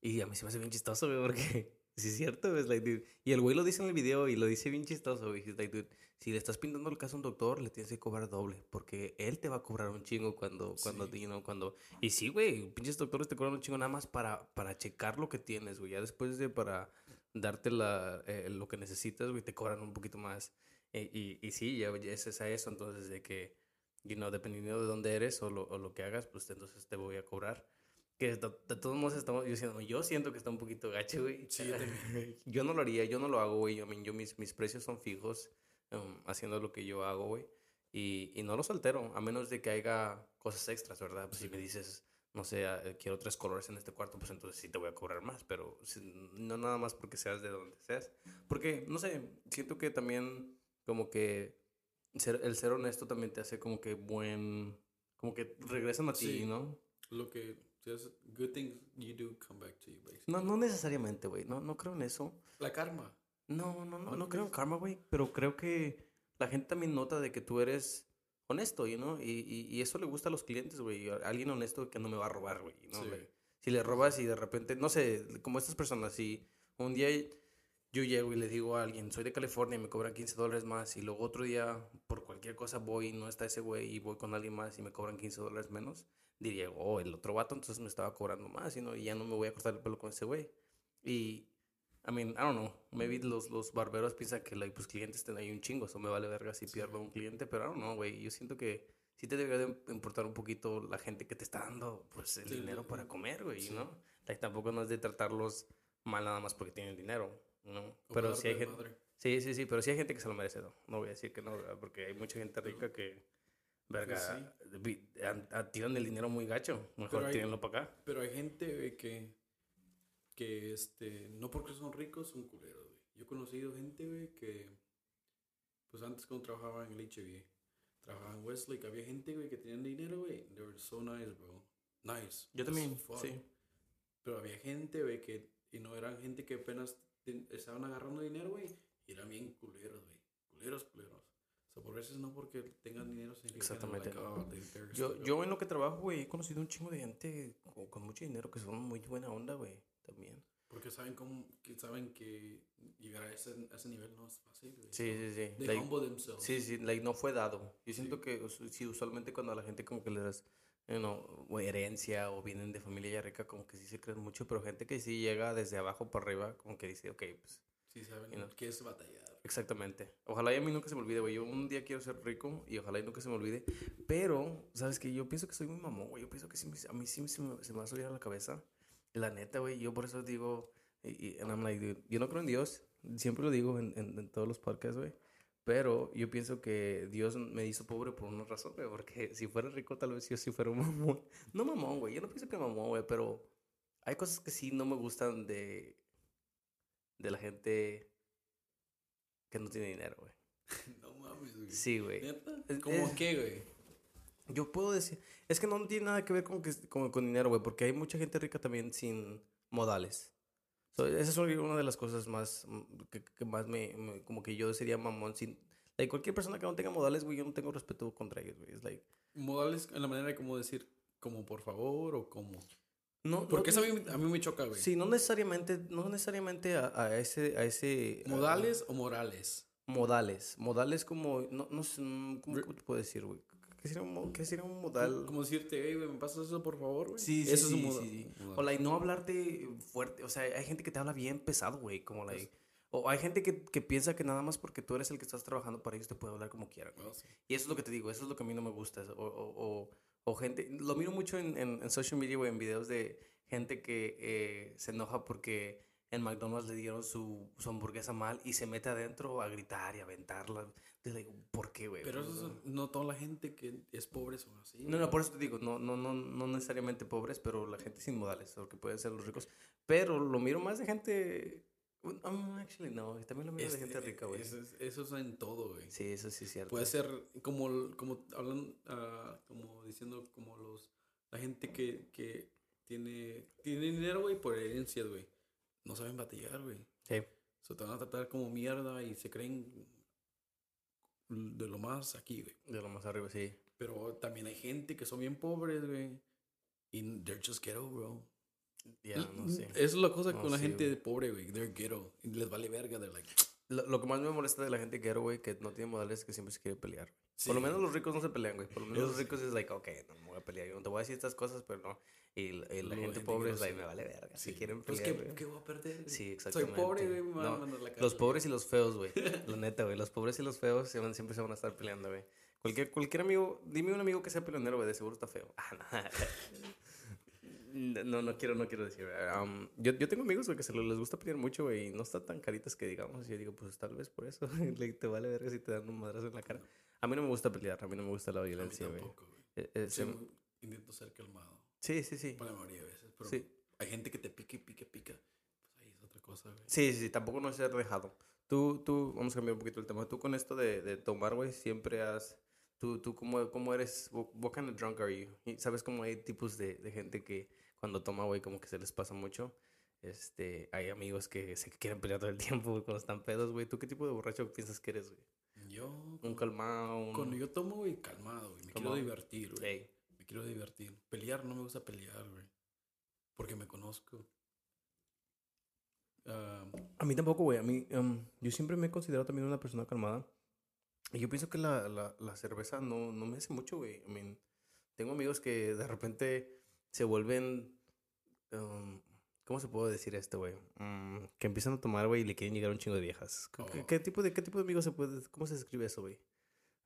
Y a mí se me hace bien chistoso, güey, porque sí es cierto, es like, dude. Y el güey lo dice en el video y lo dice bien chistoso, güey. Like, dude, si le estás pintando el caso a un doctor, le tienes que cobrar doble, porque él te va a cobrar un chingo cuando, cuando, Sí. you know, cuando... Y sí, güey, pinches doctores te cobran un chingo nada más para, para checar lo que tienes, güey. Ya después de para darte la, eh, lo que necesitas, güey, te cobran un poquito más. Eh, y, y sí, ya, ya es a eso, entonces, de que, you know, dependiendo de dónde eres o lo, o lo que hagas, pues entonces te voy a cobrar. Que de, todos modos estamos, yo siento, yo siento que está un poquito gacho, güey. Sí, yo no lo haría, yo no lo hago, güey. Yo, yo mis, mis precios son fijos um, haciendo lo que yo hago, güey. Y, y no los altero, a menos de que haya cosas extras, ¿verdad? Pues si me dices, no sé, ah, quiero tres colores en este cuarto, pues entonces sí te voy a cobrar más, pero no nada más porque seas de donde seas. Porque, no sé, siento que también como que ser, el ser honesto también te hace como que buen, como que regresan a ti, Sí. ¿no? Lo que. Just Good things you do come back to you, basically. No, no necesariamente, güey, no, no creo en eso. La karma. No, no, no, ¿No creo en karma, güey, pero creo que la gente también nota de que tú eres honesto, you know, y, y, y eso le gusta a los clientes, güey, alguien honesto que no me va a robar, güey, ¿no? Sí. Si le robas y de repente, no sé, como estas personas, si un día yo llego y le digo a alguien, soy de California y me cobran 15 dólares más, y luego otro día, por cualquier cosa voy y no está ese güey y voy con alguien más y me cobran 15 dólares menos, diría, oh, el otro vato entonces me estaba cobrando más, y, no, y ya no me voy a cortar el pelo con ese güey. Y, I mean, I don't know, maybe los, los barberos piensan que, like, pues clientes estén ahí un chingo, eso me vale verga si pierdo un cliente, pero I don't know, güey, yo siento que sí te debería de importar un poquito la gente que te está dando, pues, el Sí, dinero para comer, güey, sí. ¿no? Like, tampoco no es de tratarlos mal nada más porque tienen dinero, ¿no? O Pero sí hay gente... madre. Sí, sí, sí, pero sí hay gente que se lo merece, ¿no? No voy a decir que no, ¿verdad? porque hay mucha gente rica que, verga, vi- a- a- tiran el dinero muy gacho. Mejor hay- tírenlo para acá. Pero hay gente, güey, que, que, este, no porque son ricos, son culeros, güey. Yo he conocido gente, güey, que, pues antes cuando trabajaba en el HB, trabajaba en Westlake, había gente, güey, que tenían dinero, güey. They were so nice, bro. Nice. Yo también, sí. Pero había gente, güey, que, y no eran gente que apenas estaban agarrando dinero, güey, eran bien culeros, güey. Culeros, culeros. O sea, por veces no porque tengan dinero que, Exactamente. like, oh, Yo, yo en lo que trabajo, güey, he conocido un chingo de gente con, con mucho dinero que son muy buena onda, güey, también. Porque saben cómo, que saben que llegar a ese, a ese nivel no es fácil, güey. Sí, sí, sí. They Like, humble themselves. sí, sí, like, no fue dado. Yo siento que, us- sí, usualmente cuando a la gente como que le das, you know, o herencia o vienen de familia ya rica, como que sí se creen mucho, pero gente que sí llega desde abajo para arriba, como que dice, ok, pues Sí, saben know. qué es batallar. Exactamente. Ojalá y a mí nunca se me olvide, güey. Yo un día quiero ser rico y ojalá y nunca se me olvide. Pero, ¿sabes qué? Yo pienso que soy muy mamón, güey. Yo pienso que sí a mí sí se me, se me va a subir a la cabeza. La neta, güey. Yo por eso digo, y, y- and I'm like, dude, yo no creo en Dios. Siempre lo digo en, en, en todos los podcasts, güey. Pero yo pienso que Dios me hizo pobre por una razón, güey. Porque si fuera rico, tal vez yo sí fuera un mamón. No mamón, güey. Yo no pienso que mamón, güey. Pero hay cosas que sí no me gustan de, de la gente que no tiene dinero, güey. No mames, güey. Sí, güey. ¿Cómo es- qué, güey? Yo puedo decir, es que no tiene nada que ver con, que, con, con dinero, güey, porque hay mucha gente rica también sin modales. So, esa es una de las cosas más, mm, que, que más me, me- como que yo sería mamón sin... Like, cualquier persona que no tenga modales, güey, yo no tengo respeto contra ellos, güey. Es like... Modales en la manera de como decir, como por favor o como. No, Porque no, eso a mí, a mí me choca, güey. Sí, no necesariamente, no necesariamente a, a ese, a ese... a- ¿Modales o morales? modales. Modales como, no, no sé, ¿cómo, cómo te puedo decir, güey? ¿Qué sería un, qué sería un modal? como decirte, güey, ¿me pasas eso por favor, güey? Sí, sí, Eso sí, es un moda- sí, sí. modal. O like, no hablarte fuerte. O sea, hay gente que te habla bien pesado, güey. Como like. O hay gente que, que piensa que nada más porque tú eres el que estás trabajando para ellos te puede hablar como quiera. güey. Sí. Y eso es lo que te digo, eso es lo que a mí no me gusta. O, o, o, o gente, lo miro mucho en, en, en social media, güey, en videos de gente que eh, se enoja porque en McDonald's le dieron su, su hamburguesa mal y se mete adentro a gritar y a aventarla. Entonces, like, ¿por qué, güey? Pero eso es- no toda la gente que es pobre son así. No, no, por eso te digo, no, no, no, no necesariamente pobres, pero la gente sin modales, o que pueden ser los ricos. Pero lo miro más de gente. Um, actually, no, también lo miro de Este, gente rica, güey. Eso es, eso es en todo, güey. Sí, eso sí es cierto. Puede ser como, como hablan, ah, como diciendo, como los, la gente que, que tiene, tiene dinero, güey, por herencias, güey. No saben batallar, güey. Sí. Se te van a tratar como mierda y se creen de lo más aquí, güey. De lo más arriba, sí. Pero también hay gente que son bien pobres, güey. Y they're just ghetto, bro. Ya, no sé. Es la cosa No, con la sí, gente güey. pobre, güey. They're ghetto. Les vale verga. They're like... Lo, lo que más me molesta de la gente era, güey, que no tiene modales es que siempre se quiere pelear. Por lo Sí. menos los ricos no se pelean, güey. Por lo menos los sí. ricos es like, ok, no me voy a pelear. Yo no te voy a decir estas cosas, pero no. Y, la- y la gente gente pobre es like, me vale verga. Si Sí. quieren Pues, pelear, ¿qué, güey. ¿qué voy a perder? Sí, Soy exactamente. pobre, güey. Me van a No, mandar a la Los cárcel. pobres y los feos, güey. La neta, güey. Los pobres y los feos se van- siempre se van a estar peleando, güey. Cualquier, cualquier amigo, dime un amigo que sea peleonero, güey, de seguro está feo. Ah, no. No, no quiero, no quiero decir. um, yo, yo tengo amigos, güey, que se les gusta pelear mucho, güey, y no están tan caritas que digamos. Y yo digo, pues tal vez por eso. te vale ver si te dan un madrazo en la cara. A mí no me gusta pelear, a mí no me gusta la A mí violencia, güey. tampoco, güey. Eh, eh, Sí, se- intento ser calmado. Sí, sí, sí. Por la mayoría de veces. Pero Sí. hay gente que te pica y pica y pica. Pues ahí es otra cosa, güey. Sí, sí, sí, tampoco no ser dejado. Tú, tú, vamos a cambiar un poquito el tema. Tú con esto de, de tomar, güey, siempre has... Tú, tú cómo, cómo eres, what, kind of drunk are you? Sabes cómo hay tipos de, de gente que cuando toma, güey, como que se les pasa mucho. Este, hay amigos que se quieren pelear todo el tiempo, güey, cuando están pedos, güey. ¿Tú qué tipo de borracho piensas que eres, güey? Yo, Un calmado, un... cuando yo tomo, güey, calmado, güey. Me Calmado. quiero divertir, güey. Ey, Me quiero divertir. Pelear, no me gusta pelear, güey. Porque me conozco. Ah, A mí tampoco, güey. A mí, um, yo siempre me he considerado también una persona calmada. Yo pienso que la, la, la cerveza no, no me hace mucho, güey. I mean, tengo amigos que de repente se vuelven. um, ¿Cómo se puede decir esto, güey? Mm, que empiezan a tomar, güey, y le quieren llegar un chingo de viejas. ¿Qué, qué- Oh. qué tipo de, ¿Qué tipo de amigos se puede.? ¿Cómo se describe eso, güey?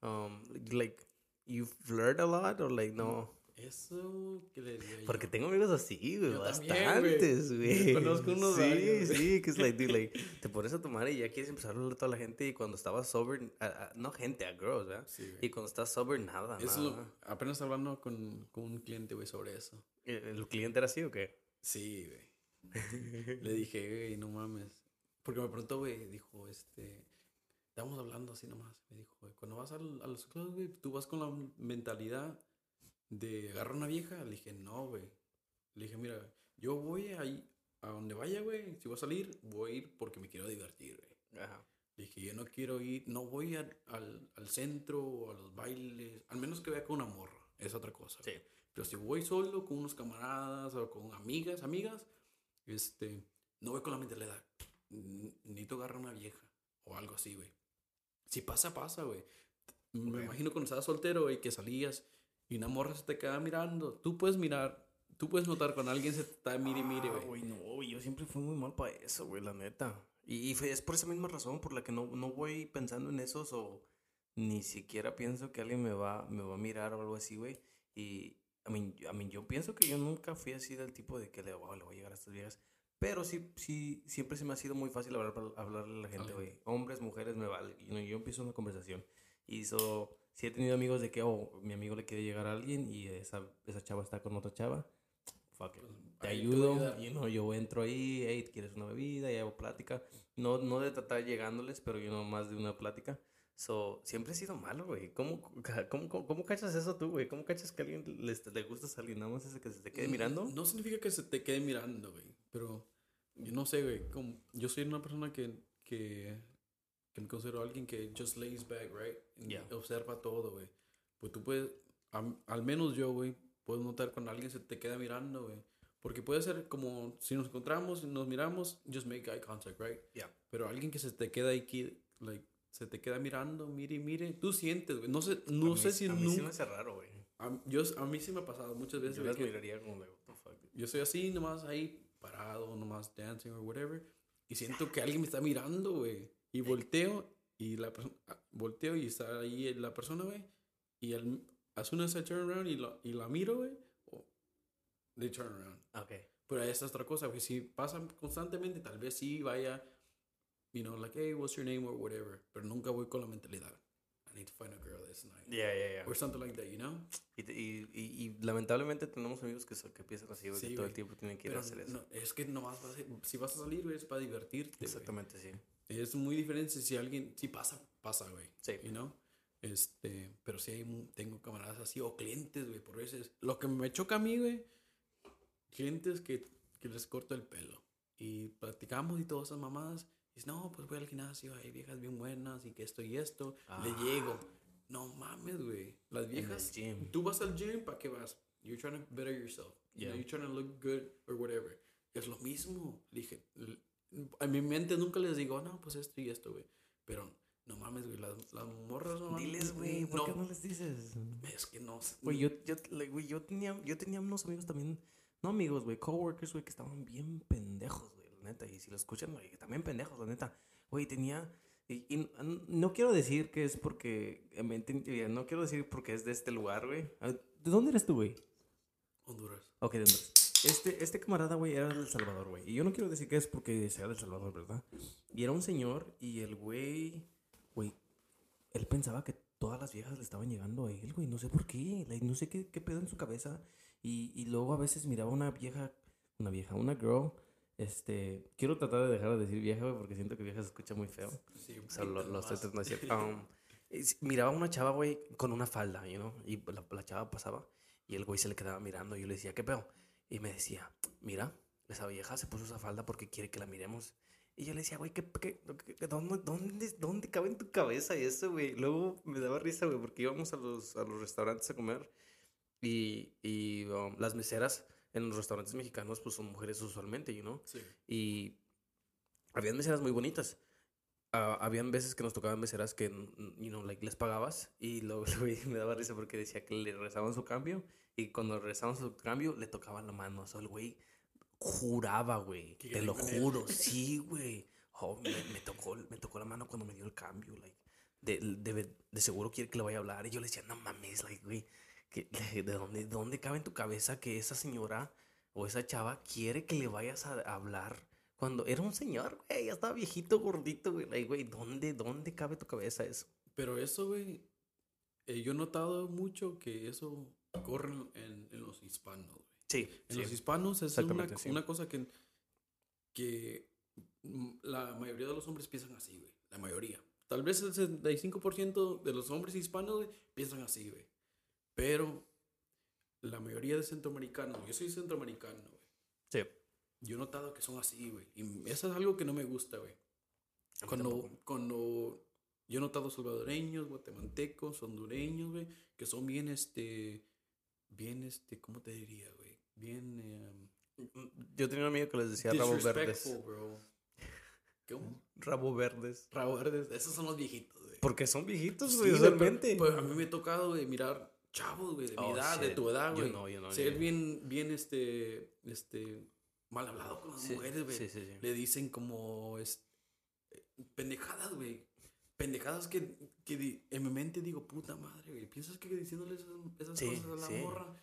Um, like, you flirt a lot or like, no? Eso, ¿qué le diría yo? Porque tengo amigos así, güey, bastantes, güey. Conozco unos Sí, varios, sí, que es like, dude, like, te pones a tomar y ya quieres empezar a hablar a toda la gente y cuando estabas sober, a- a- no gente, a girls, ¿verdad? Sí, güey. Y cuando estás sober, nada, Eso, nada. apenas hablando con, con un cliente, güey, sobre eso. ¿El, el cliente era así o qué? Sí, güey. Le dije, güey, no mames. Porque me preguntó, güey, dijo, este, estábamos hablando así nomás. Me dijo, güey, cuando vas al- a los clubs, güey, tú vas con la mentalidad de agarrar una vieja. Le dije, no, güey. Le dije, mira, yo voy ahí, a donde vaya, güey. Si voy a salir, voy a ir porque me quiero divertir, güey. Ajá. Le dije, yo no quiero ir, no voy al, al, al centro o a los bailes, al menos que vaya con una morra, es otra cosa. Sí. Pero si voy solo con unos camaradas o con amigas, amigas, este, no voy con la mentalidad, "N- necesito agarrar una vieja o algo así, güey. Si pasa, pasa, güey. Me imagino cuando estabas soltero, güey, que salías y una morra se te queda mirando. Tú puedes mirar, tú puedes notar cuando alguien se te está mire, y mire, Ah, güey. güey, no, güey, yo siempre fui muy mal para eso, güey, la neta. Y, y es por esa misma razón por la que no, no voy pensando en esos o ni siquiera pienso que alguien me va, me va a mirar o algo así, güey. Y, I mean, yo- I mean, yo pienso que yo nunca fui así del tipo de que le, "Wow, le voy a llegar a estas viejas. Pero sí, sí, siempre se me ha sido muy fácil hablar, hablarle a la gente, güey. Hombres, mujeres, me vale. You know, yo empiezo una conversación. Y so, sí he tenido amigos de que, oh, mi amigo le quiere llegar a alguien y esa, esa chava está con otra chava. Fuck it Pues, te ayudo, you know, yo entro ahí, hey, ¿quieres una bebida? Y hago plática. No, no de tratar llegándoles, pero yo no más de una plática. So, siempre he sido malo, güey. ¿Cómo, cómo, cómo, cómo cachas eso tú, güey? ¿Cómo cachas que a alguien le, le gusta a alguien? Nada más ese que se te quede Mm, mirando. No significa que se te quede mirando, güey. Pero yo no sé, güey. como- Yo soy una persona que, que, que me considero alguien que just lays back, right? Y Ya. Observa todo, güey. Pues tú puedes, am- al menos yo, güey, puedo notar cuando alguien se te queda mirando, güey. Porque puede ser como si nos encontramos y nos miramos, just make eye contact, right? Ya. Pero alguien que se te queda ahí, que, like, se te queda mirando, mire mire, tú sientes, güey. No sé, A no mí- sé si a mí sí me hace raro, güey. A, yo, a mí sí me ha pasado muchas veces, Yo las que- miraría como de, what the fuck. yo estoy así, nomás ahí, parado, nomás dancing or whatever. Y siento que alguien me está mirando, güey. Y volteo y la persona, ah, volteo y está ahí la persona, güey. Y al, as soon as I turn around y, lo- y la miro, güey, oh, they turn around. Ok. Pero esa es otra cosa, güey. Si pasan constantemente, tal vez sí vaya, you know, like, hey, what's your name or whatever. Pero nunca voy con la mentalidad. I need to find a girl this night. Yeah, yeah, yeah. Or something like that, you know? Y, y, y, y lamentablemente tenemos amigos que, so- que piensan así, güey, Sí, que todo el tiempo tienen que ir Pero a hacer eso. no, es que nomás vas a- si vas a salir, güey, es para divertirte. Exactamente, sí. Es muy diferente si alguien, si pasa, pasa, güey. Sí. You know? Este, pero sí hay, tengo camaradas así o clientes, güey, por veces. Lo que me choca a mí, güey, clientes que, que les corto el pelo. Y platicamos y todas esas mamadas. Y dices, no, pues voy al gimnasio, hay viejas bien buenas y que esto y esto. Le Ah. llego. No mames, güey. Las viejas, gym. tú vas al gym, ¿para qué vas? You're trying to better yourself. You Yeah. know, you're trying to look good or whatever. Es lo mismo. Le dije, a mi mente nunca les digo, no, pues esto y esto, güey. Pero no mames, güey, las, las morras no Diles, güey, ¿por no, qué no les dices? Es que no. Güey, yo, yo, güey, yo, tenía, yo tenía unos amigos también, no amigos, güey, coworkers, güey, que estaban bien pendejos, güey, la neta. Y si lo escuchan, güey, también pendejos, la neta. Güey, tenía. Y, y no quiero decir que es porque. No quiero decir porque es de este lugar, güey. Ah, ¿De dónde eres tú, güey? Honduras. Ok, de Honduras. Este, este camarada, güey, era del Salvador, güey. Y yo no quiero decir que es porque sea del Salvador, ¿verdad? Y era un señor y el güey, güey, él pensaba que todas las viejas le estaban llegando a él, güey. No sé por qué. like, no sé qué, qué pedo en su cabeza. Y, y luego a veces miraba una vieja, una vieja, una girl. Este, quiero tratar de dejar de decir vieja, güey, porque siento que vieja se escucha muy feo. Sí, O sea, lo, lo estoy tratando de decir. Um, miraba a una chava, güey, con una falda, you know, y la, la chava pasaba y el güey se le quedaba mirando y yo le decía, ¿qué pedo? Y me decía, mira, esa vieja se puso esa falda porque quiere que la miremos. Y yo le decía, güey, ¿qué, qué, qué- dónde, dónde, ¿dónde cabe en tu cabeza eso, güey? Luego me daba risa, güey, porque íbamos a los, a los restaurantes a comer y, y um, las meseras en los restaurantes mexicanos, pues son mujeres usualmente, you know. Sí. Y había meseras muy bonitas. ah, habían veces que nos tocaban meseras que, you know, like, les pagabas y luego güey me daba risa porque decía que le regresaban su cambio y cuando regresaban su cambio le tocaban la mano. O sea, el güey juraba, güey. Te lo él. juro. Sí, güey. Oh, me, me tocó, me tocó la mano cuando me dio el cambio, like. De, de, de seguro quiere que le vaya a hablar. Y yo le decía, no mames, like, güey. ¿De dónde, de dónde cabe en tu cabeza que esa señora o esa chava quiere que le vayas a, a hablar? Cuando era un señor, güey, ya estaba viejito, gordito, güey. Like, güey, ¿dónde, ¿dónde cabe tu cabeza eso? Pero eso, güey, eh, yo he notado mucho que eso corre en, en los hispanos, güey. Sí, En los hispanos es una, sí. una cosa que, que mm, la mayoría de los hombres piensan así, güey. La mayoría. Tal vez el 65% de los hombres hispanos, güey, piensan así, güey. Pero la mayoría de centroamericanos, yo soy centroamericano, güey. Sí. Yo he notado que son así, güey. Y eso es algo que no me gusta, güey. Cuando, cuando yo he notado salvadoreños, guatemaltecos, hondureños, güey, que son bien, este, bien, este, ¿cómo te diría, güey? Bien, eh, Yo tenía un amigo que les decía rabo verdes. bro. ¿Cómo? Rabo verdes. Rabo verdes, esos son los viejitos, güey. Porque son viejitos, Sí, güey, usualmente. pero- pero a mí me ha tocado, güey, mirar chavos, güey, de mi Oh, edad, de tu edad, Yo güey. no, yo no, Ser yo- bien, bien, este, este, mal hablado con las Sí, mujeres, güey. sí, sí, sí. Le dicen como, es, eh, pendejadas, güey. Pendejadas que, que en mi mente digo, puta madre, güey. ¿Piensas que diciéndoles esas, esas Sí, cosas a la sí. morra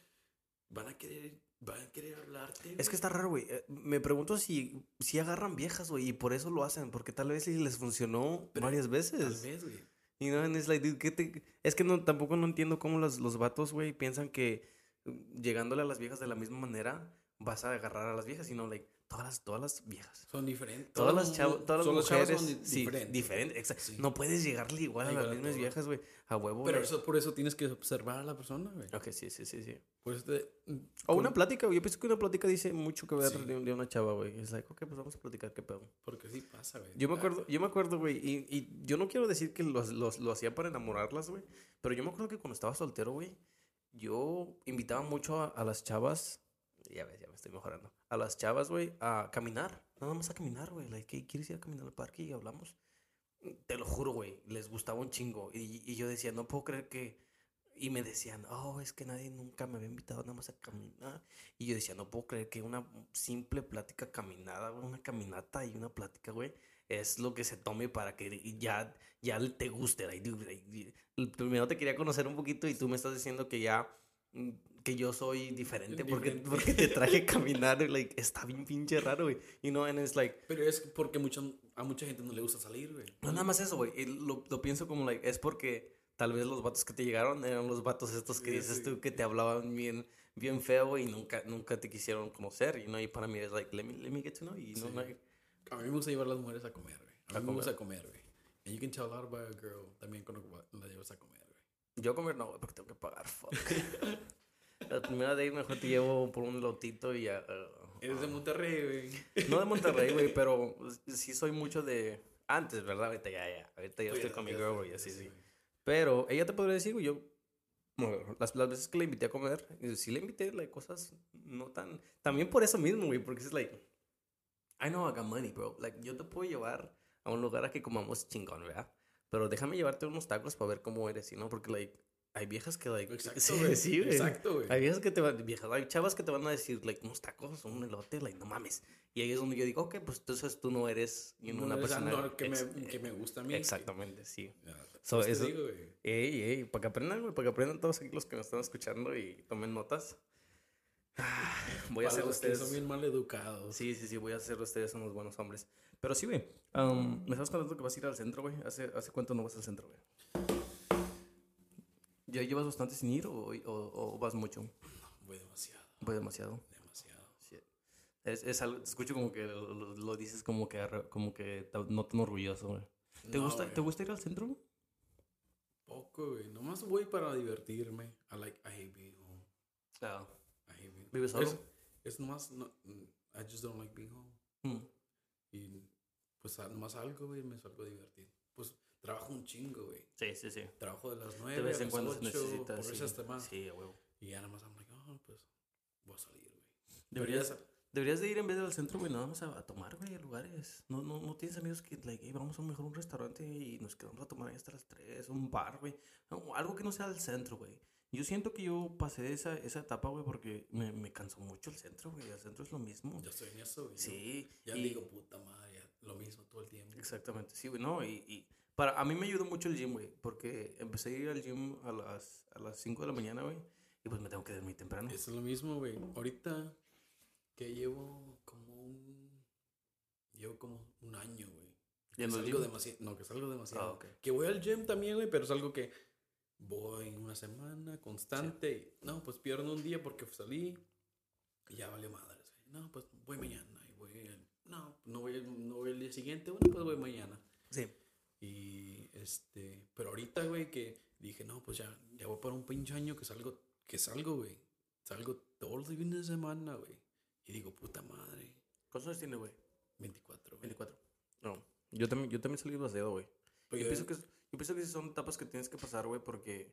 van a querer, van a querer hablarte? Es que está raro, güey. Eh, Me pregunto si, si agarran viejas, güey, y por eso lo hacen, porque tal vez les funcionó Pero varias Tal veces. vez, güey. Y no, it's like, dude, ¿qué te- Es que no, tampoco no entiendo cómo los, los vatos, güey, piensan que mm, llegándole a las viejas de la misma manera vas a agarrar a las viejas, sino, like, todas las, todas las viejas. Son diferentes. Todas las, chavas, todas las mujeres, chavas son di- sí, diferentes. diferentes. exacto. Sí. No puedes llegarle igual a Igual las mismas viejas, güey, a huevo. Pero eso, por eso tienes que observar a la persona, güey. Ok, sí, sí, sí, sí. Por eso te- O una plática, güey. Yo pienso que una plática dice mucho que ver Sí. de, de una chava, güey. Es like, ok, pues vamos a platicar, qué pedo. Porque sí pasa, güey. Yo me acuerdo, yo me acuerdo, güey, y, y yo no quiero decir que los, los- lo hacía para enamorarlas, güey, pero yo me acuerdo que cuando estaba soltero, güey, yo invitaba mucho a, a las chavas, ya ves, ya me estoy mejorando, a las chavas, güey, a caminar, nada más a caminar, güey, like, "Hey, ¿quieres ir a caminar al parque y hablamos? Te lo juro, güey, les gustaba un chingo, y, y yo decía, no puedo creer que, y me decían, oh, es que nadie nunca me había invitado nada más a caminar, y yo decía, no puedo creer que una simple plática caminada, una caminata y una plática, güey, es lo que se tome para que ya, ya te guste. primero te quería conocer un poquito y tú me estás diciendo que ya, mm, que yo soy diferente, porque, Diferente. porque te traje caminar. like, está bien pinche raro, güey. You know, and it's like, Pero es porque mucha, a mucha gente no le gusta salir, güey. no nada más eso, güey. Lo, lo pienso como, like, es porque tal vez los vatos que te llegaron eran los vatos estos que Sí, dices sí. tú que te hablaban bien, bien feo, güey, y nunca, nunca te quisieron conocer. You know, y para mí es like, let me, let me get to know you. you know, Sí. like, A mí me gusta llevar a las mujeres a comer, güey. A A mí me comer. gusta comer, güey. And you can tell a lot about a girl también cuando la llevas a comer, güey. Yo comer no, güey, porque tengo que pagar, fuck. La primera de ahí mejor te llevo por un lotito y ya. uh, Eres de Monterrey, güey. no de Monterrey, güey, pero sí soy mucho de. Antes, ¿verdad? Ahorita ya, ya. Ahorita ya Pues estoy con mi girl, güey, así, sí. Pero ella te podría decir, güey, yo. bueno, las, las veces que le invité a comer, sí le invité, like, cosas no tan. También por eso mismo, güey, porque es like. I know I got money, bro. Like, yo te puedo llevar a un lugar a que comamos chingón, ¿verdad? Pero déjame llevarte unos tacos para ver cómo eres. ¿no? Porque, like, hay viejas que, like. Exacto, sí, güey. sí, güey. Exacto, güey. Hay viejas que te van, viejas, hay chavas que te van a decir, like, unos tacos, un elote, like, no mames. Y ahí es donde yo digo, ok, pues entonces tú no eres No una eres persona. algo que, me, que me gusta a mí. Exactamente, sí. So, pues te eso- digo, güey. Ey, ey, para que aprendan, güey, para que aprendan todos aquí los que me están escuchando y tomen notas. Ah, Voy a hacer ustedes. son bien mal educados. Sí, sí, sí, voy a hacer ustedes unos buenos hombres. Pero sí, güey. um, me estabas contando que vas a ir al centro, güey. ¿Hace, ¿Hace cuánto no vas al centro, güey? ¿Ya llevas bastante sin ir o, o- o vas mucho? Voy demasiado, Voy demasiado. demasiado. Sí. Es, es algo, te escucho como que lo, lo- lo dices como que, como que no tan orgulloso, güey. ¿Te, No, gusta, güey. ¿Te gusta ir al centro? Poco, güey. Nomás voy para divertirme. I like, I hate being home. Claro. I hate being ¿Vives Es, solo? es nomás, no, mm, I just don't like being home. Mm. Y pues nomás algo, güey, me salgo a divertir. Pues trabajo un chingo, güey. Sí, sí, sí. Trabajo de las nueve De vez en cuando se ocho, necesita. por Sí, hasta más. sí, a huevo. Y ya nomás I'm like, oh, pues voy a salir, güey. Deberías, Deberías de ir en vez del centro, güey, nada más a, a tomar, güey, a lugares. No, no, no tienes amigos que, like, "Hey, vamos a un mejor un restaurante y nos quedamos a tomar ahí hasta las 3, un bar, güey. No, algo que no sea del centro, güey. Yo siento que yo pasé esa, esa etapa, güey, porque me, me cansó mucho el centro, güey. El centro es lo mismo. Yo estoy en eso, güey. Sí. Ya y- digo, puta madre, lo mismo todo el tiempo. Exactamente, sí, güey, no, y, y para, a mí me ayudó mucho el gym, güey, porque empecé a ir al gym a las, a las 5 de la mañana, güey, y pues me tengo que dormir temprano. Eso es lo mismo, güey. Ahorita que llevo como un. Llevo como un año, güey. Que ¿Yendo al salgo demasiado. No, que salgo demasiado. Ah, ok. Que voy al gym también, güey, pero es algo que voy una semana constante. y, no, pues pierdo un día porque salí y ya vale madres, güey. No, pues voy mañana y voy. el- no, no voy, no voy el día siguiente, bueno, pues voy mañana. Sí. Y este, pero ahorita, güey, que dije, no, pues ya, ya voy para un pinche año que salgo, que salgo, güey. Salgo todos los fines de semana, güey. Y digo, puta madre, ¿Cuántos años tiene, güey? 24, güey. 24. No, yo también, yo también salí demasiado, güey. Yo pienso, que, yo pienso que son etapas que tienes que pasar, güey, porque,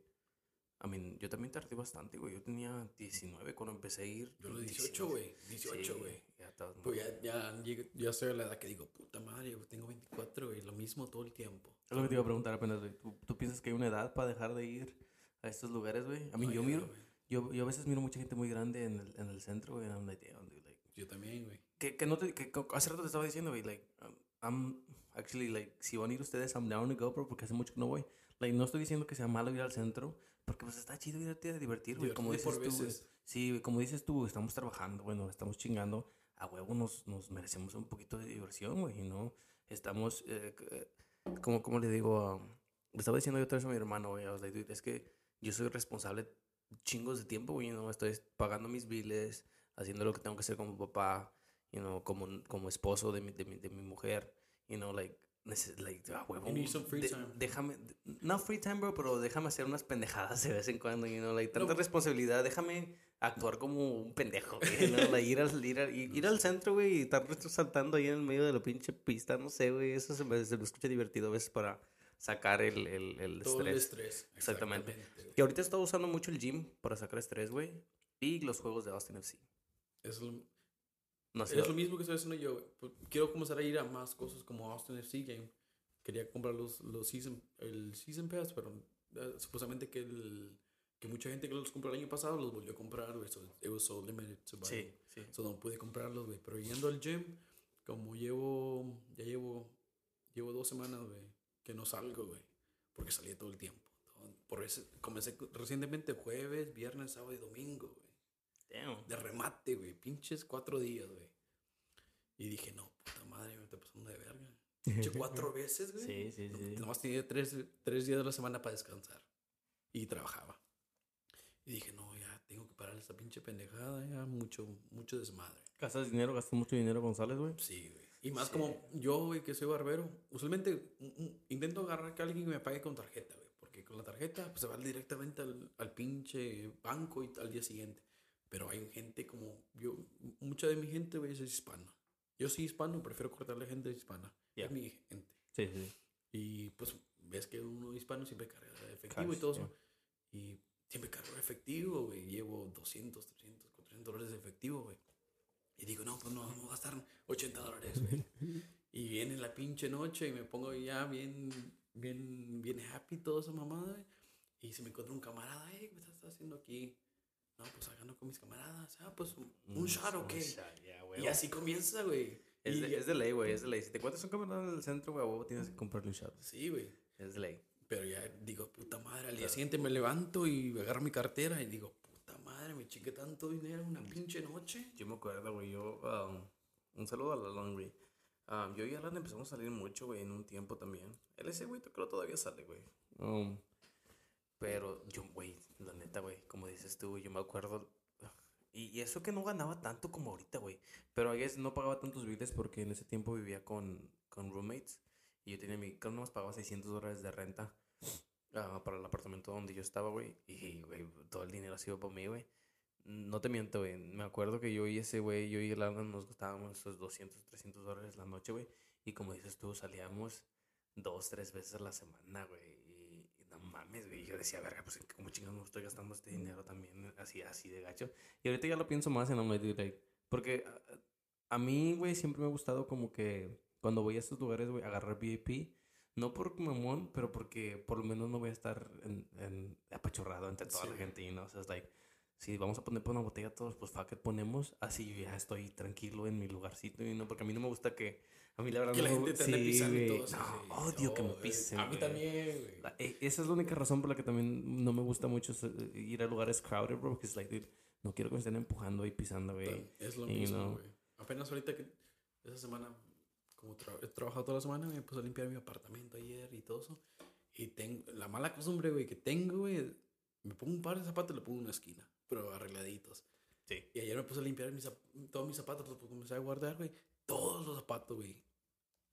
I mean, yo también tardé bastante, güey. Yo tenía 19 cuando empecé a ir. Yo los 18, güey. Sí, 18, güey. ya estabas Pues ya, ya, soy a la edad que digo, puta madre, yo tengo 24, güey, lo mismo todo el tiempo. Es lo que te iba a preguntar apenas, güey. ¿Tú, tú piensas que hay una edad para dejar de ir a estos lugares, güey? A mí, No, yo miro, yo, yo a veces miro mucha gente muy grande en el, en el centro, güey. like, like, Yo también, güey. que, que no te, que hace rato te estaba diciendo, güey, like, um, I'm actually, like, si van a ir ustedes, I'm down to go, bro, porque hace mucho que no voy. Like, no estoy diciendo que sea malo ir al centro, porque pues está chido irte a divertir, güey. Como dices tú, veces. Sí, como dices tú, estamos trabajando, bueno, estamos chingando. A huevo nos, nos merecemos un poquito de diversión, güey, ¿no? Estamos, eh, como, como le digo, um, le estaba diciendo yo otra vez a mi hermano, güey, like, es que yo soy responsable chingos de tiempo, güey, ¿no? Estoy pagando mis biles, haciendo lo que tengo que hacer como papá, you know, como, como esposo de mi, de mi, de mi mujer, you know, like, like, a huevo. You need some free de- time. Déjame, no free time, bro, pero déjame hacer unas pendejadas de vez en cuando, you know, like, tanta No. responsabilidad, déjame actuar como un pendejo, güey, ¿no? Like, ir, al, ir, al- ir- al centro, güey, y estar saltando ahí en el medio de la pinche pista, no sé, güey, eso se me, se me escucha divertido a veces para sacar el, el, el Todo el estrés. estrés. Exactamente. güey. Y ahorita estaba usando mucho el gym para sacar estrés, güey, y los juegos de Austin FC. Es lo, No sé, es lo mismo que estoy haciendo yo. Pues, Quiero comenzar a ir a más cosas como Austin FC Game. Quería comprar los, los season, el Season Pass, pero eh, supuestamente que, el, que mucha gente que los compró el año pasado los volvió a comprar, güey. So, it was so limited to buy. sí, sí. So no pude comprarlos, güey. Pero yendo al gym, como llevo, ya llevo, llevo dos semanas, güey, que no salgo, güey. Porque salía todo el tiempo. Por eso comencé recientemente jueves, viernes, sábado y domingo, güey. Damn. De remate, güey. Pinches cuatro días, güey. Y dije, no, puta madre, me está pasando de verga. Pinche cuatro veces, güey. Sí, sí, No- sí. Nomás tenía tres, tres días de la semana para descansar. Y trabajaba. Y dije, no, ya tengo que parar esa pinche pendejada, ya mucho, mucho desmadre. ¿Gastas dinero? ¿Gastas mucho dinero, González, güey? Sí, güey. Y más Sí. como yo, güey, que soy barbero, usualmente intento agarrar que alguien me pague con tarjeta, güey. Porque con la tarjeta pues, se va directamente al, al pinche banco y al día siguiente. Pero hay gente como yo, mucha de mi gente, güey, es hispana. Yo soy hispano, prefiero cortarle gente hispana. Ya. Es mi gente. Sí, sí. Y pues ves que uno hispano siempre carga efectivo y Cash, todo yeah. eso. Y siempre cargo efectivo, güey. Llevo 200, 300, 400 dólares de efectivo, güey. Y digo, no, pues no, vamos a gastar 80 dólares, güey. y viene la pinche noche y me pongo ya bien, bien, bien happy, toda esa mamada, güey. Y se me encuentra un camarada, hey, ¿qué estás haciendo aquí? No, pues hablando con mis camaradas. Ah, pues un, un shot o qué. Y así comienza, güey. Es Y- de, es de ley, güey, es de ley. Si te encuentras un camarada en el centro, güey, tienes que comprarle un shot. Sí, güey. Es de ley. Pero ya digo, puta madre, al día siguiente me levanto y agarro mi cartera y digo, puta madre, me chingué tanto dinero una pinche noche. Yo me acuerdo, güey, yo... um, un saludo a Alan, güey. Um, yo y Alan empezamos a salir mucho, güey, en un tiempo también. Él ese güey, creo todavía sale, güey. Um, pero yo, güey, la neta, güey, como dices tú, yo me acuerdo... Y, y eso que no ganaba tanto como ahorita, güey. Pero a veces no pagaba tantos biles porque en ese tiempo vivía con, con roommates. Y yo tenía mi... Creo que nomás pagaba 600 dólares de renta ah, para el apartamento donde yo estaba, güey. Y, güey, todo el dinero ha sido por mí, güey. No te miento, güey. Me acuerdo que yo y ese güey, yo y el Alan nos gastábamos esos 200, 300 dólares la noche, güey. Y como dices tú, salíamos dos, tres veces a la semana, güey. Mames, güey. Yo decía, verga, pues como chingados no estoy gastando este dinero también así, así de gacho. Y ahorita ya lo pienso más en la like, Porque ah, a mí, güey, siempre me ha gustado como que cuando voy a estos lugares, güey, agarrar VIP. No por mamón, pero porque por lo menos no voy a estar en, en apachurrado entre toda la Sí. gente. Y no, o sea, es like, si vamos a poner por una botella todos, pues fuck it, ponemos. Así yo ya estoy tranquilo en mi lugarcito. Y no, porque a mí no me gusta que. A mí la verdad Que la no gente te sí, pisando y todo eso. No, sí. odio que me eh, pisen. A mí güey. también, güey. La- e- Esa es la única razón por la que también no me gusta mucho eh, ir a lugares crowded, bro. Porque es like, dude, no quiero que me estén empujando y pisando, güey. Es lo y mismo, no. güey. Apenas ahorita que esa semana, como tra- he trabajado toda la semana, me puse a limpiar mi apartamento ayer y todo eso. Y tengo la mala costumbre, güey, que tengo, güey, me pongo un par de zapatos y le pongo en una esquina, pero arregladitos. Sí. Y ayer me puse a limpiar mis, todos mis zapatos, los comencé a guardar, güey. Todos los zapatos, güey.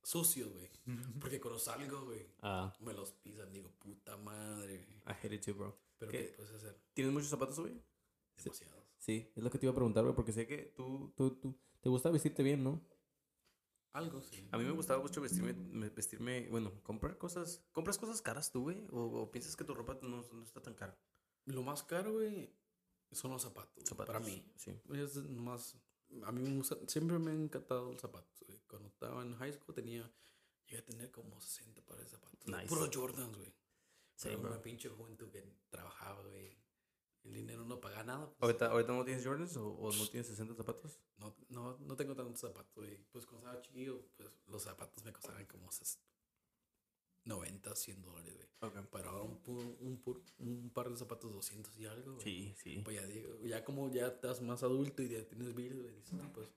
Sucios, güey. Porque cuando salgo, güey, Ah, me los pisan. Digo, puta madre, güey. I hate it too, bro. Pero ¿Qué? ¿qué puedes hacer? ¿Tienes muchos zapatos, güey? Demasiados. Sí, es lo que te iba a preguntar, güey, porque sé que tú, tú, tú, te gusta vestirte bien, ¿no? Algo, sí. A mí me gustaba mucho vestirme, me- vestirme, bueno, comprar cosas, ¿compras cosas caras tú, güey? ¿O, o piensas que tu ropa no, no está tan cara? Lo más caro, güey, son los zapatos. Zapatos. Para mí. Sí. Es más, a mí me gusta, siempre me han encantado los zapatos. güey. Cuando estaba en high school tenía, llegué a tener como 60 pares de zapatos. Nice. Puros Jordans, güey. Sí, Pero bro. una pinche juventud que trabajaba, güey. El dinero no pagaba nada. pues, ¿Ahorita, ¿Ahorita no tienes Jordans o, o no tienes 60 zapatos? no, no, no tengo tantos zapatos, güey. Pues cuando estaba chiquillo, pues los zapatos me costaban como 90, 100 dólares, güey. Ok. Pero ahora un, un, un par de zapatos 200 y algo, güey. Sí, sí. Pues ya digo, ya como ya estás más adulto y ya tienes virus, güey, dices, no, pues,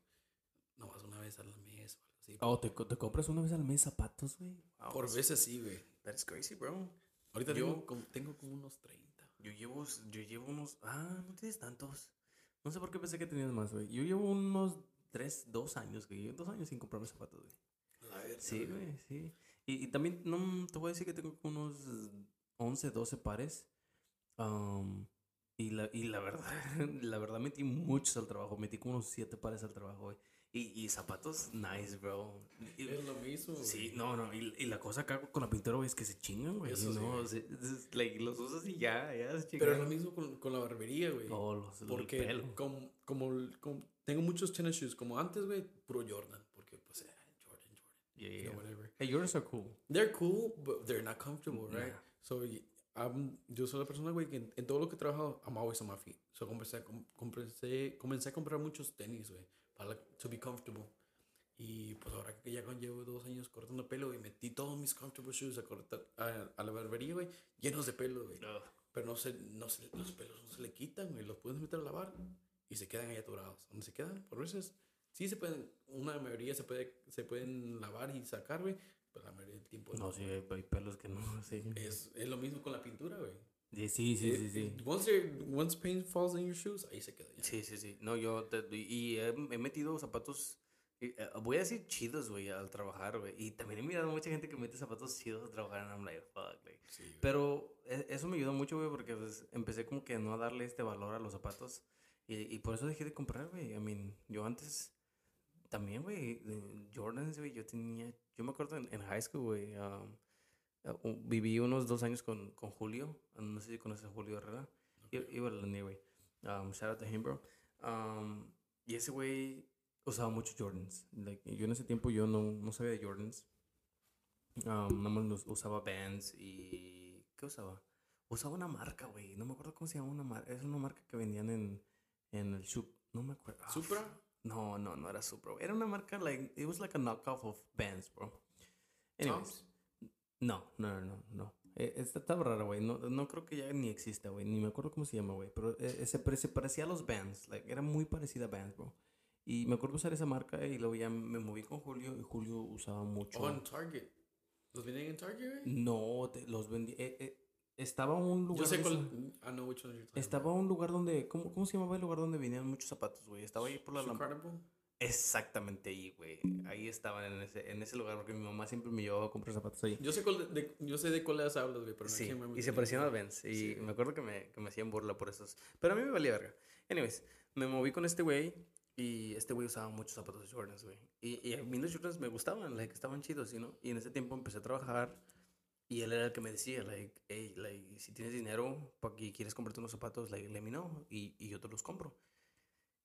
no vas una vez al mes o algo así. Oh, ¿te, te compras una vez al mes zapatos, güey? Wow, Por veces sí, güey. That's crazy, bro. Ahorita Yo- tengo, como, tengo como unos 30. Yo llevo, yo llevo unos. Ah, no tienes tantos. No sé por qué pensé que tenías más, güey. Yo llevo unos tres, dos años, güey. Dos años sin comprarme zapatos, güey. La verga, Sí, güey, sí. Y, y también, no, te voy a decir que tengo unos 11, 12 pares. Um, y, la, y la verdad, la verdad metí muchos al trabajo. Metí como unos 7 pares al trabajo, güey. Y, y zapatos nice, bro. Y- Es lo mismo. Sí, no, no, y, y la cosa acá con la pintura, güey, es que se chingan, güey. Eso sí, no, güey. se- es- like, los usas y ya, ya se Pero es chingan. lo mismo con, con la barbería, güey. Oh, los, el porque pelo. como, como, como- tengo muchos tennis shoes, como antes, güey, puro Jordan. Porque, pues, eh, Jordan, Yeah, you know, whatever. Hey, yours are cool. They're cool, but they're not comfortable, right? Nah. So, I'm- yo soy la persona, güey, que en, en todo lo que he trabajado, I'm always on my feet. So, comencé, comencé, comencé a comprar muchos tenis, güey, para to be comfortable. Y pues ahora que ya llevo dos años cortando pelo, güey, metí todos mis comfortable shoes a, cortar, a, a la barbería, güey, llenos de pelo, güey. Ugh. Pero no se, no se, los pelos no se le quitan, güey. Los puedes meter a lavar y se quedan ahí atorados. ¿Dónde se quedan? Por veces, sí se pueden, una mayoría se, puede, se pueden lavar y sacar, güey. Pero la mayoría del tiempo No, sí, hay, hay pelos que no, sí. Es, es lo mismo con la pintura, güey. Sí, sí, sí, sí, sí. Eh, Once, once paint falls in your shoes, ahí se queda ya. Sí, sí, sí. No, yo te- y he, he metido zapatos, eh, voy a decir chidos, güey, al trabajar, güey. Y también he mirado mucha gente que mete zapatos chidos al trabajar and I'm like, fuck, like. Sí. Pero e- eso me ayudó mucho, güey, porque pues, empecé como que no a darle este valor a los zapatos. Y, y por eso dejé de comprar, güey. I mean, yo antes también, güey, Jordans, güey, yo tenía, yo me acuerdo en, en high school, güey, um, uh, viví unos dos años con, con Julio. No sé si conoces a Julio Herrera. Iba a la güey. Um, shout out to him, bro. Um, y ese güey usaba mucho Jordans. Like, yo en ese tiempo yo no, no sabía de Jordans. Um, nada más usaba Vans y... ¿Qué usaba? Usaba una marca, güey. No me acuerdo cómo se llama una marca. Es una marca que vendían en, en el shop. No me acuerdo. Ah, ¿Supra? No, no, no era güey. Era una marca, like, it was like a knockoff of Vans, bro. Anyways. No, no, no, no. Eh, esta estaba rara, güey. No, no creo que ya ni exista, güey. Ni me acuerdo cómo se llama, güey. Pero eh, se, pare- se parecía a los Vans. Like, era muy parecida a Vans, bro. Y me acuerdo usar esa marca y luego ya me moví con Julio y Julio usaba mucho. Oh, en Target. ¿Los venden en Target, güey? No, te- los vendí. eh, eh, estaba un lugar. Yo sé cuál. esa- I know which one you're Estaba un lugar donde. ¿cómo, ¿Cómo se llamaba el lugar donde vendían muchos zapatos, güey? Estaba ahí por la Carnival? Exactamente ahí, güey. Ahí estaban en ese, en ese lugar porque mi mamá siempre me llevaba a comprar zapatos ahí. Yo sé, cuál de, yo sé de cuáles hablas, güey, pero no Sí, remember y se parecían a Vans. Y Sí. me acuerdo que me, que me hacían burla por esos. Pero a mí me valía verga. Anyways, me moví con este güey. Y este güey usaba muchos zapatos de Jordans, güey. Y, y a mí los Jordans me gustaban, like, estaban chidos, ¿no? Y en ese tiempo empecé a trabajar. Y él era el que me decía, like, hey, like, si tienes dinero que quieres comprarte unos zapatos, like, let me know. Y, y yo te los compro.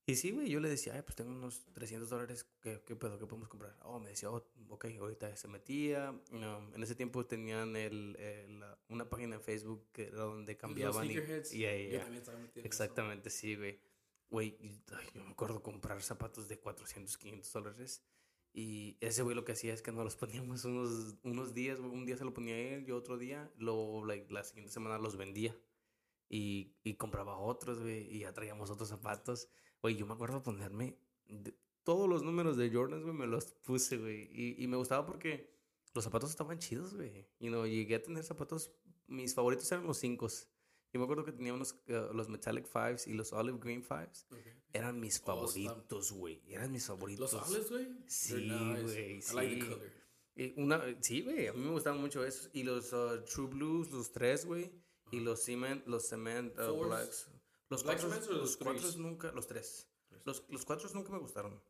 Y sí, güey, yo le decía, ay, pues tengo unos 300 dólares, ¿qué, qué pedo, qué podemos comprar? Oh, me decía, oh, ok, ahorita se metía. Um, en ese tiempo tenían el, el, una página en Facebook que era donde cambiaban. y, sneakerheads. y ahí, Yo ya. también estaba metido en eso. Exactamente, sí, güey. Güey, y, yo me acuerdo comprar zapatos de 400, 500 dólares. Y ese güey lo que hacía es que nos los poníamos unos, unos días. Un día se lo ponía él, yo otro día. Luego, like, la siguiente semana los vendía. Y, y compraba otros, güey. Y ya traíamos otros zapatos. Güey, yo me acuerdo ponerme todos los números de Jordans, güey, me los puse, güey. Y, y me gustaba porque los zapatos estaban chidos, güey. Y no, llegué a tener zapatos, mis favoritos eran los 5 Yo me acuerdo que tenía unos, eh, los Metallic Fives y los Olive Green Fives. Ok. Eran mis Oh, favoritos, güey. Eran mis favoritos. Los olives, güey. Sí, they're nice. güey, I like the sí. color. Y una, sí, güey, a mí me gustaban mucho esos. Y los uh, True Blues, los tres, güey. Y los Cement, los Cement uh. Blacks. Los Black cuatro, los cuatro nunca, los tres. Los, los cuatro nunca me gustaron.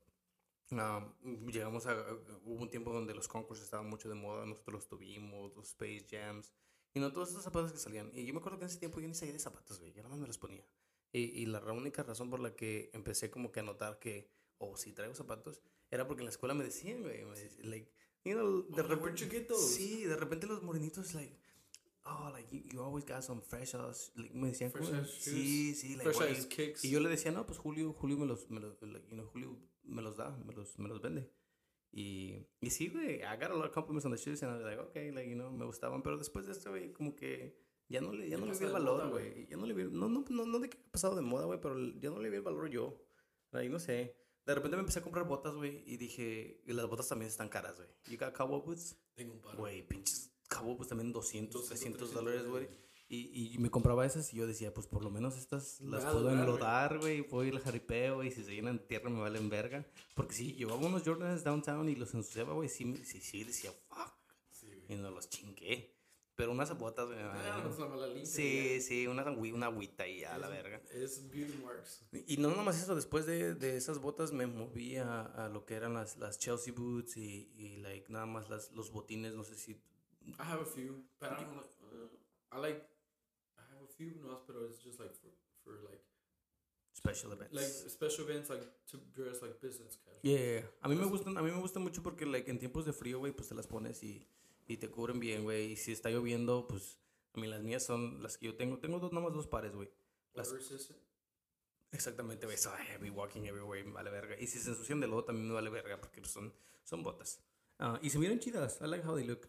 Ah, llegamos a, hubo un tiempo donde los Concourse estaban mucho de moda, nosotros los tuvimos, los Space Jams, y no todos esos zapatos que salían. Y yo me acuerdo que en ese tiempo yo ni sabía de zapatos, güey, yo nada más me los ponía. Y, y la única razón por la que empecé como que a notar que, oh, si traigo zapatos, era porque en la escuela me decían, güey, me decían, like, you know, de Oh, get those? Sí, de repente los morenitos, like, oh, like, you, you always got some fresh ass, like, me decían, Fresh ass sí, sí, like, Fresh ass kicks. y yo le decía, no, pues Julio, Julio me los, me los, like, you know, Julio me los da, me los, me los vende. Y, y sí, güey, I got a lot of compliments on the shoes and I was like, okay, like, you know, me gustaban. Pero después de esto, güey, como que ya no le, ya no le vi el valor, güey. Ya no le vi, no, no, no, no de que ha pasado de moda, güey, pero ya no le vi el valor yo. Like, no sé. De repente me empecé a comprar botas, güey, y dije, y las botas también están caras, güey. You got cowboy boots? Tengo un par. Güey, pinches cowboy boots también 200, 200, 300 300 dólares, güey. Y, y me compraba esas y yo decía, pues por lo menos estas las a puedo enlodar, güey, puedo ir al jaripeo y si se llenan de tierra me valen verga. Porque si llevaba unos Jordans downtown y los ensuciaba, güey, sí, sí, sí, decía, fuck, Sí, y no los chingué. Pero unas botas, güey, Ah, ay, es la mala limpia, sí, sí, una, una agüita y ya, la verga. Es beauty marks. Y no nada más eso, después de, de esas botas me moví a, a lo que eran las, las Chelsea boots y, y like, nada más las, los botines, no sé si... I have a few, but I don't. Uh, I like. Few, no, pero it's just like for for like Special events. like special events, like to dress like business casual. Yeah. A mí me gustan, a mí me gusta mucho porque like en tiempos de frío, güey, pues te las pones y, y te cubren bien, güey. Y si está lloviendo, pues a mí las mías son las que yo tengo. Tengo dos, nada más dos pares, güey. Las-. Exactamente, güey. So be walking everywhere me vale verga. Y si se ensucian de lodo también me vale verga porque pues, son, son botas. Ah, y se miran chidas. I like how they look.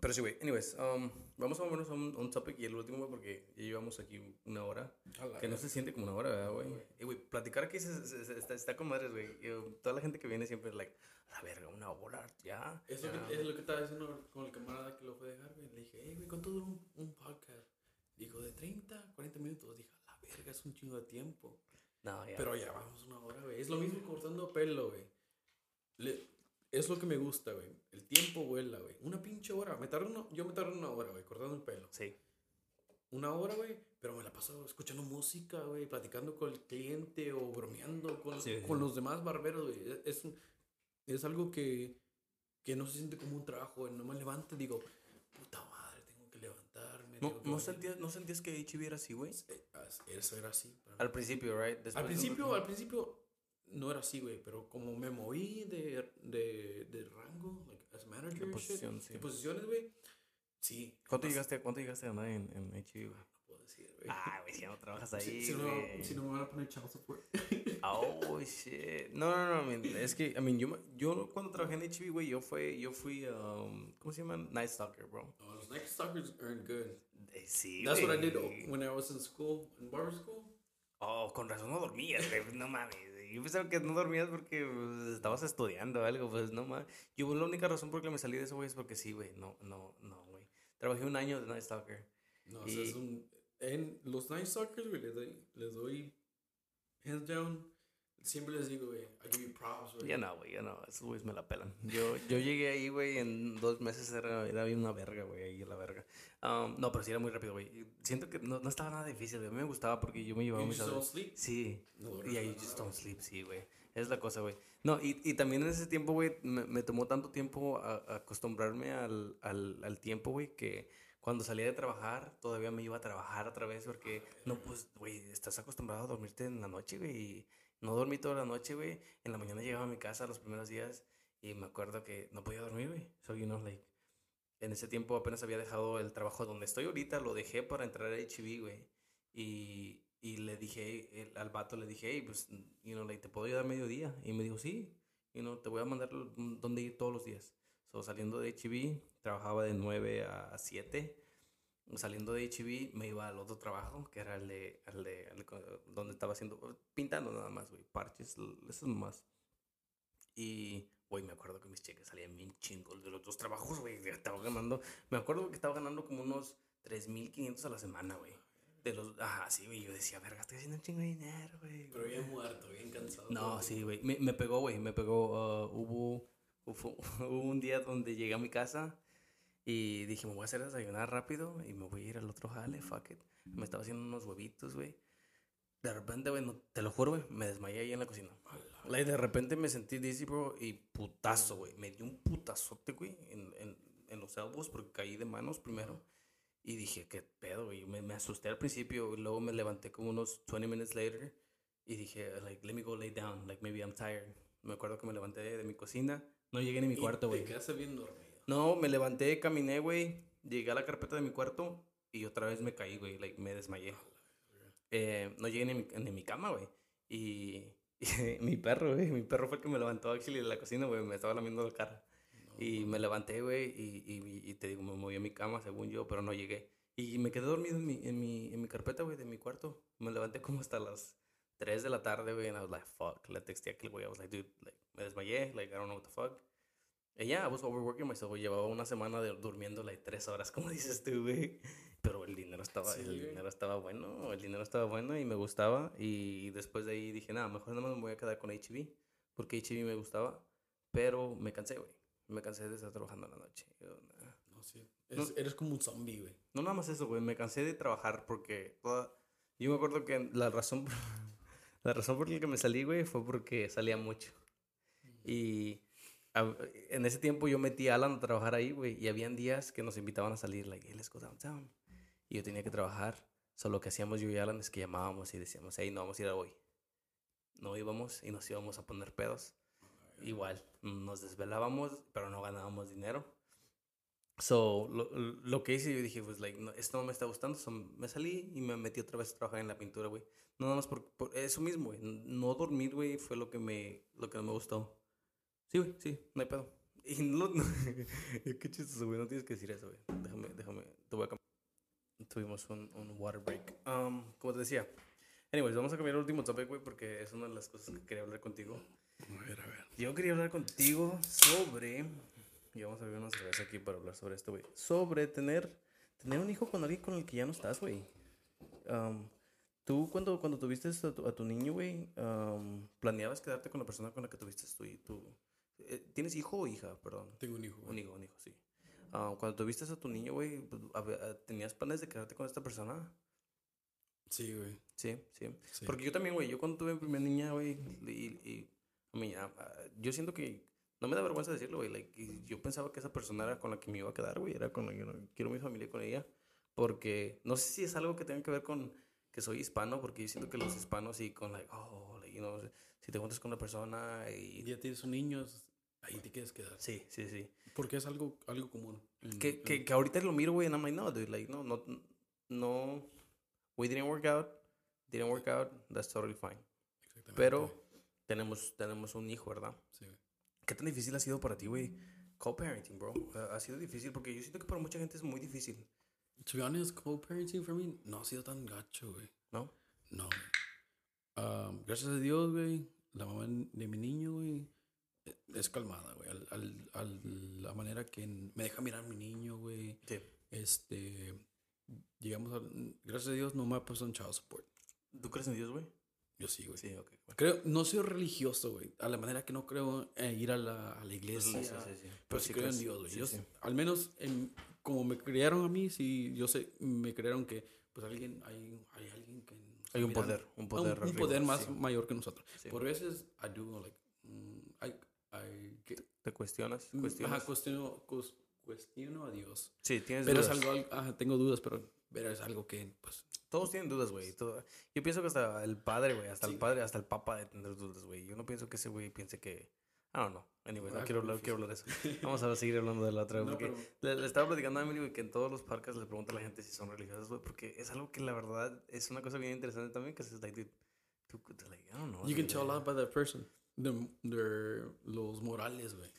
Pero sí, güey. Anyways, um, vamos a movernos a un, a un topic y el último, güey, porque ya llevamos aquí una hora. Que no se siente como una hora, ¿verdad, güey? Y, güey, platicar aquí se, se- se- está, está con madres, güey. Yo- Toda la gente que viene siempre es like, la verga, una hora, ya. Es lo, ya". que, es lo que estaba diciendo con el camarada que lo fue a dejar, güey. Le dije, hey, güey, ¿cuánto dura un, un podcast? Dijo, de 30, 40 minutos. Dije, la verga, es un chingo de tiempo. No, ya. Pero ya vamos una hora, güey. Es lo mismo cortando pelo, güey. Le- Es lo que me gusta, güey. Tiempo vuela, güey. Una pinche hora. Me tardo una- yo me tardo una hora, güey, cortando el pelo. Sí. Una hora, güey. Pero me la paso escuchando música, güey. Platicando con el cliente o bromeando con, Sí, con sí. los demás barberos, güey. Es, es, es algo que, que no se siente como un trabajo, güey. No me levanto y digo, puta madre, tengo que levantarme. ¿No, que no, bañar". sentías, ¿No sentías que HB era así, güey? Eh, Eso era así. Al principio, right? Después Al de- principio, al principio no era así, güey, pero como me moví de, de, de rango, like, as manager, De posición, sí. posiciones, güey, sí. ¿Cuánto más- llegaste, ¿Cuánto llegaste a ganar en, en HB, güey? No puedo decir, güey. Ah, güey, si ya no trabajas si, ahí, si no, güey. si no me van a poner child support. Oh, shit. No, no, no, I mean, es que, I mean, yo, yo cuando trabajé en HB, güey, yo fui, yo fui, um, ¿cómo se llama? Night Stalker, bro. No, los Nike Stalkers earn good. Eh, sí, That's what I did when I was in school, in barber school. Oh, con razón no dormías, güey. No mames. Yo pensaba que no dormías porque pues, estabas estudiando o algo. Pues no mames. Yo la única razón por la que me salí de eso, güey, es porque sí, güey. No, no, no, güey. Trabajé un año de Night Stalker. No, o sea, es un, en los Nike Stalkers, güey, les doy, les doy hands down. Siempre les digo, güey, I give you props, güey. Ya no, güey, ya no. Esos güeyes me la pelan. Yo, yo llegué ahí, güey, en dos meses era, era bien una verga, güey, ahí la verga. Um, no, pero sí era muy rápido, güey. Siento que no, no estaba nada difícil, güey. A mí me gustaba porque yo me llevaba You mis just sleep. Sí. No Y ahí para just don't sleep, sí, güey. Es la cosa, güey. No, y, y también en ese tiempo, güey, me, me tomó tanto tiempo a- a acostumbrarme al, al, al tiempo, güey, que cuando salía de trabajar, todavía me iba a trabajar otra vez porque, no, pues, güey, estás acostumbrado a dormirte en la noche, güey, y, No dormí toda la noche, güey. En la mañana llegaba a mi casa los primeros días y me acuerdo que no podía dormir, güey. So, you know, like, en ese tiempo apenas había dejado el trabajo donde estoy ahorita, lo dejé para entrar a HB, güey. Y, y le dije, el- al vato le dije, hey, pues, you know, like, ¿te puedo ayudar mediodía? Y me dijo, sí, you know, te voy a mandar donde ir todos los días. So, saliendo de HB, trabajaba de 9 a 7. Saliendo de HB, me iba al otro trabajo, que era el de, el de, el donde estaba haciendo, pintando nada más, güey, parches, eso es más. Y, güey, me acuerdo que mis cheques salían bien chingos de los dos trabajos, güey. Estaba ganando, me acuerdo que estaba ganando como unos 3.500 a la semana, güey. De los, ajá, sí, güey. Yo decía, verga, estoy haciendo un chingo de dinero, güey. Pero bien muerto, bien cansado. No, sí, güey. Me, me pegó, güey. Me pegó. ah, hubo, hubo, hubo un día donde llegué a mi casa y dije, me voy a hacer desayunar rápido y me voy a ir al otro jale, fuck it. Me estaba haciendo unos huevitos, güey. De repente, güey, no- te lo juro, güey, me desmayé ahí en la cocina. Like, de repente me sentí dizzy, bro, y putazo, güey. Me dio un putazote, güey, en, en, en los elbows porque caí de manos primero. Y dije, ¿qué pedo, güey? Me, me asusté al principio y luego me levanté como unos 20 minutes later y dije, like, let me go lay down, like, maybe I'm tired. Me acuerdo que me levanté de, de mi cocina, no llegué ni a mi cuarto, güey. Te quedaste bien dormido. No, me levanté, caminé, güey, llegué a la carpeta de mi cuarto y otra vez me caí, güey, like, me desmayé. Eh, no llegué ni mi, ni mi cama, güey. Y, y mi perro, güey, mi perro fue el que me levantó actually de la cocina, güey, me estaba lamiendo la cara. Y me levanté, güey, y, y, y te digo, me moví a mi cama, según yo, pero no llegué. Y me quedé dormido en mi, en mi, en mi carpeta, güey, de mi cuarto. Me levanté como hasta las 3 de la tarde, güey, and I was like, fuck. Le texté a aquel güey, I was like, dude, like, me desmayé, like, I don't know what the fuck. Y ya, I was overworking myself. Llevaba una semana de, durmiendo, like, 3 horas, como dices tú, güey. Pero el dinero estaba, Sí, el güey. dinero estaba bueno, el dinero estaba bueno y me gustaba. Y después de ahí dije, nada, mejor nada más me voy a quedar con HB, porque HB me gustaba. Pero me cansé, güey. Me cansé de estar trabajando en la noche. Yo, nah. No, sí. Es- Eres como un zombie, güey. No nada más eso, güey. Me cansé de trabajar porque toda... Yo me acuerdo que la razón por... la razón por la que me salí, güey, fue porque salía mucho. Y a- en ese tiempo yo metí a Alan a trabajar ahí, güey. Y habían días que nos invitaban a salir, like, hey, let's go downtown. Y yo tenía que trabajar. Solo lo que hacíamos yo y Alan es que llamábamos y decíamos, hey, no vamos a ir a hoy. No íbamos y nos íbamos a poner pedos. Igual, nos desvelábamos, pero no ganábamos dinero. So, lo, lo que hice, yo dije, pues, like, no, esto no me está gustando. So, me salí y me metí otra vez a trabajar en la pintura, güey. No nada más por, por eso mismo, güey. No dormir, güey, fue lo que me, lo que no me gustó. Sí, güey, sí, no hay pedo. Y no, no- qué chistoso, güey, no tienes que decir eso, güey. Déjame, déjame, te voy a cambiar. Tuvimos un, un water break. Um, como te decía. Anyways, vamos a cambiar el último topic, güey, porque es una de las cosas que quería hablar contigo. A ver, a ver. Yo quería hablar contigo sobre. Y vamos a ver una cerveza aquí para hablar sobre esto, güey. Sobre tener, tener un hijo con alguien con el que ya no estás, güey. Um, Tú, cuando, cuando tuviste a tu, a tu niño, güey, um, ¿planeabas quedarte con la persona con la que tuviste tu, tu ¿Tienes hijo o hija? Perdón. Tengo un hijo, Un hijo, un hijo, sí. Ah, cuando tuviste a tu niño, güey, pues, a ah, ¿tenías planes de quedarte con esta persona? Sí, güey. Sí, sí. Sí. Porque yo también, güey, yo cuando tuve mi primera niña, güey, y, y a mí, ah, ah, yo siento que, no me da vergüenza decirlo, güey, like, yo pensaba que esa persona era con la que me iba a quedar, güey, era con la que yo quiero mi familia con ella, porque no sé si es algo que tenga que ver con que soy hispano, porque yo siento que los hispanos y con, like, oh, like, you know, si te juntas con una persona Y ya tienes un niño, ahí te quieres quedar. Sí, sí, sí. Porque es algo, algo común. Que, en- que, que ahorita lo miro, güey, and I'm like, no, dude, like, no, no, no, we didn't work out, didn't work out, that's totally fine. Exactamente. Pero tenemos, tenemos un hijo, ¿verdad? Sí. ¿Qué tan difícil ha sido para ti, güey? Co-parenting, bro. Ha- sido difícil porque yo siento que para mucha gente es muy difícil, To be honest, co-parenting for me no ha sido tan gacho, güey. ¿no? No. Um, gracias a Dios, güey, la mamá de mi niño, güey, eh, es calmada, güey. Al, al, al- la manera que me deja mirar mi niño, güey. Sí. Este, llegamos a, gracias a Dios no me ha puesto un child support. ¿Tú crees en Dios, güey? Yo sí, güey. Sí, ok. bueno. Creo, no soy religioso, güey. A la manera que no creo en ir a la, a la iglesia. Sí, sí, sí. Pero sí creo en Dios, güey. Yo- sí. Al menos en- como me criaron a mí, sí, yo sé, me crearon que pues alguien, hay, hay alguien Hay un poder, un un- poder. un, arriba, poder más sí. mayor que nosotros. Sí. Por veces, I do, like, mm, I, I, que- ¿Te cuestionas? mm, ¿Cuestionas? ajá, cuestiono, cuestiono a Dios. Sí, tienes Pero dudas. es algo, ajá, tengo dudas, pero, pero es algo que, pues, todos tienen dudas, güey. Yo pienso que hasta el padre, güey, hasta el padre, hasta el papa de tener dudas, güey. Yo no pienso que ese güey piense que... I don't know. Anyway, no Ah, quiero hablar, quiero hablar de eso. Vamos a seguir hablando de la otra, No, porque pero- le, le estaba platicando a Emily, que en todos los parques le pregunta a la gente si son religiosas, güey, porque es algo que la verdad es una cosa bien interesante también, que es like, dude, tú, like, I don't know. You can tell a lot by that person. The, their, los morales, güey.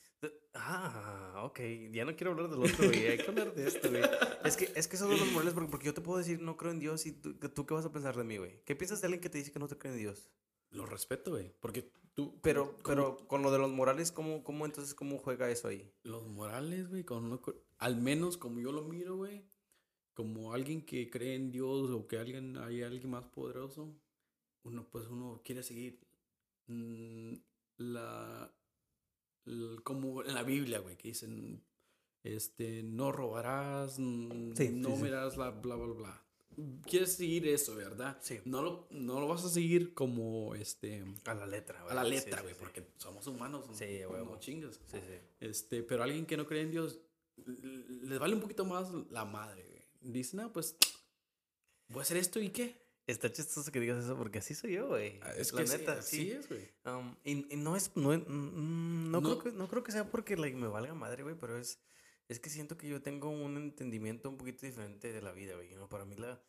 Ah, ok. Ya no quiero hablar del otro, güey. Hay que hablar de esto, güey. Es que, es que eso de los morales, porque, porque yo te puedo decir, no creo en Dios, y tú, ¿tú qué vas a pensar de mí, güey? ¿Qué piensas de alguien que te dice que no te cree en Dios? Lo respeto, güey. Porque tú. Pero, pero con lo de los morales, ¿cómo, cómo entonces, cómo juega eso ahí? Los morales, güey, con al menos como yo lo miro, güey, como alguien que cree en Dios o que alguien hay alguien más poderoso, uno pues uno quiere seguir mm, la, como en la Biblia, güey, que dicen este no robarás, mm, Sí, no sí, sí. mirarás la bla bla bla. Quieres seguir eso, ¿verdad? Sí. No lo, no lo vas a seguir como este A la letra, güey. a la Sí, letra, sí, güey, sí. porque somos humanos, Sí, huevo. no chingas. Sí, sí. Este, pero alguien que no cree en Dios, les vale un poquito más la madre, güey. Dice, no, pues, voy a hacer esto y qué. Está chistoso que digas eso porque así soy yo, güey. Ah, Es la que sí, neta, así sí. es, güey. Um, y, y no es, no, mm, no, No. Creo que, no creo que sea porque like, me valga madre, güey, pero es, es que siento que yo tengo un entendimiento un poquito diferente de la vida, güey. ¿no? Para mí la,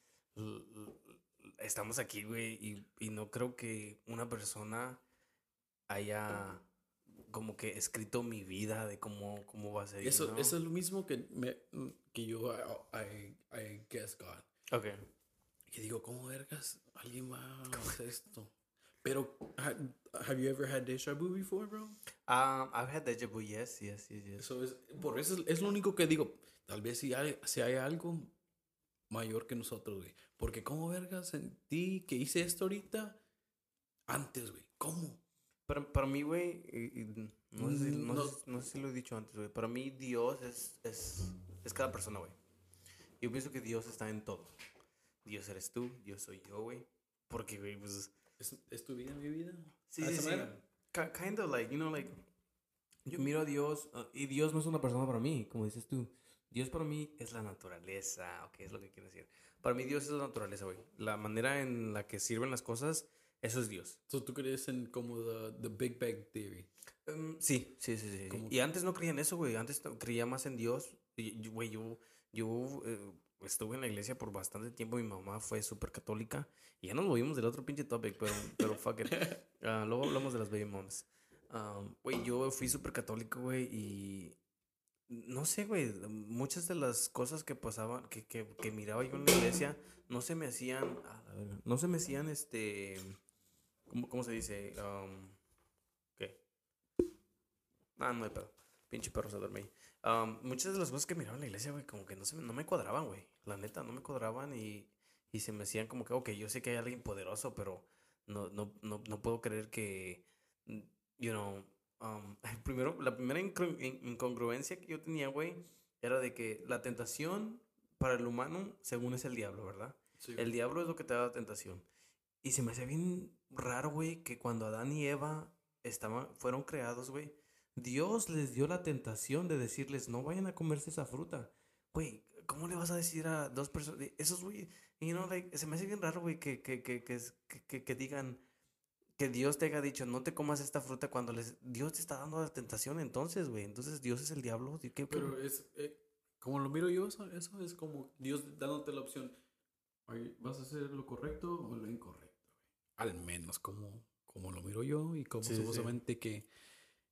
estamos aquí, güey, y, y no creo que una persona haya como que escrito mi vida de cómo, cómo va a ser. Eso, ¿no? eso es lo mismo que, me, que yo, I, I, I guess God. Ok. Que digo, ¿cómo vergas alguien va a hacer esto? Pero, ha- have you ever had deja vu before, bro? Um, I've had deja vu, yes, yes, yes, yes. Eso es, por eso es, es lo único que digo. Tal vez si hay, si hay algo mayor que nosotros, güey. Porque ¿cómo vergas sentí que hice esto ahorita antes, güey? ¿Cómo? Para, para mí, güey, no, sé si, no, No. sé no sé si lo he dicho antes, güey. Para mí, Dios es, es, es cada persona, güey. Yo pienso que Dios está en todo. Dios eres tú, Dios soy yo, güey. Porque, güey, pues. ¿Es, es tu vida mi vida? Sí, ¿A sí, sí. Kind of like, you know, like. Yo miro a Dios uh, y Dios no es una persona para mí, como dices tú. Dios para mí es la naturaleza, ok, es lo que quiero decir. Para mí Dios es la naturaleza, güey. La manera en la que sirven las cosas, eso es Dios. So, ¿Tú crees en como the, the Big Bang Theory? Um, sí, sí, sí, sí. Y antes no creía en eso, güey. Antes creía más en Dios. Güey, yo, yo eh, estuve en la iglesia por bastante tiempo. Mi mamá fue súper católica. Y ya nos movimos del otro pinche topic, pero, pero fuck it. Ah, luego hablamos de las baby moms. Um, Güey, yo fui súper católico, güey, y... No sé, güey, muchas de las cosas que pasaban, que, que, que miraba yo en la iglesia, no se me hacían, no se me hacían, este, ¿cómo, cómo se dice? Um, ¿Qué? Ah, no hay pedo. Pinche perro se duerme. Um, muchas de las cosas que miraba en la iglesia, güey, como que no, se me, no me cuadraban, güey. La neta, no me cuadraban y, y se me hacían como que, ok, yo sé que hay alguien poderoso, pero no, no, no, no puedo creer que, you know, um, primero, la primera incongru- in- incongruencia que yo tenía, güey, era de que la tentación para el humano, según es el diablo, ¿verdad? Sí, El diablo es lo que te da la tentación. Y se me hacía bien raro, güey, que cuando Adán y Eva estaban, fueron creados, güey, Dios les dio la tentación de decirles, no vayan a comerse esa fruta. Güey, ¿cómo le vas a decir a dos personas? Esos, güey, you know, like, se me hace bien raro, güey, que, que, que- que digan que Dios te haya dicho, no te comas esta fruta cuando les... Dios te está dando la tentación entonces, güey. Entonces, Dios es el diablo. ¿Qué- qué- Pero es, eh, como lo miro yo, eso, eso es como Dios dándote la opción. Oye, ¿Vas a hacer lo correcto o lo incorrecto? güey? Al menos como, como lo miro yo y como Sí, sí. supuestamente que,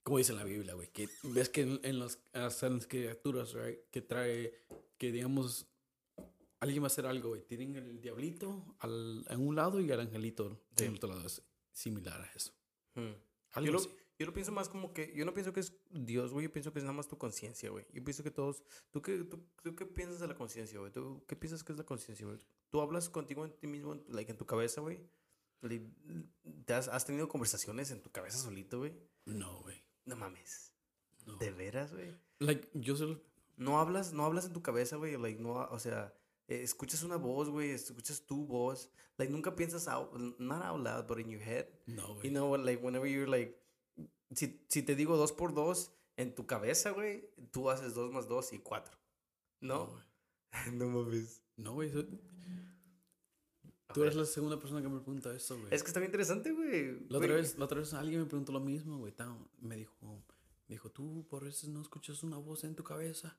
como dice en la Biblia, güey, que ves que en, en las, hasta en las criaturas, right, que trae, que digamos, alguien va a hacer algo, güey, tienen el diablito al, en un lado y el angelito Sí. en el otro lado. Similar a eso. Hmm. Yo lo, yo lo pienso más como que, yo no pienso que es Dios, güey, yo pienso que es nada más tu conciencia, güey. Yo pienso que todos, ¿tú qué, tú, tú qué piensas de la conciencia, güey? ¿Tú qué piensas que es la conciencia, güey? ¿Tú hablas contigo en ti mismo, en, like, en tu cabeza, güey? ¿Te has, has tenido conversaciones en tu cabeza solito, güey? No, güey. No mames. No. ¿De veras, güey? Like, yo solo, No hablas, no hablas en tu cabeza, güey, like, no, o sea, eh, escuchas una voz, güey, escuchas tu voz, like, nunca piensas out, not out loud, but in your head. no, You güey. know, like, whenever you're like, si, si te digo dos por dos, en tu cabeza, güey, tú haces dos más dos y cuatro. No, ¿No? No mames. No, güey. eso- Tú eres la segunda persona que me pregunta eso, güey. Es que está bien interesante, güey. La otra, Güey, vez, la otra vez alguien me preguntó lo mismo, güey. Me dijo, me dijo, tú por eso no escuchas una voz en tu cabeza.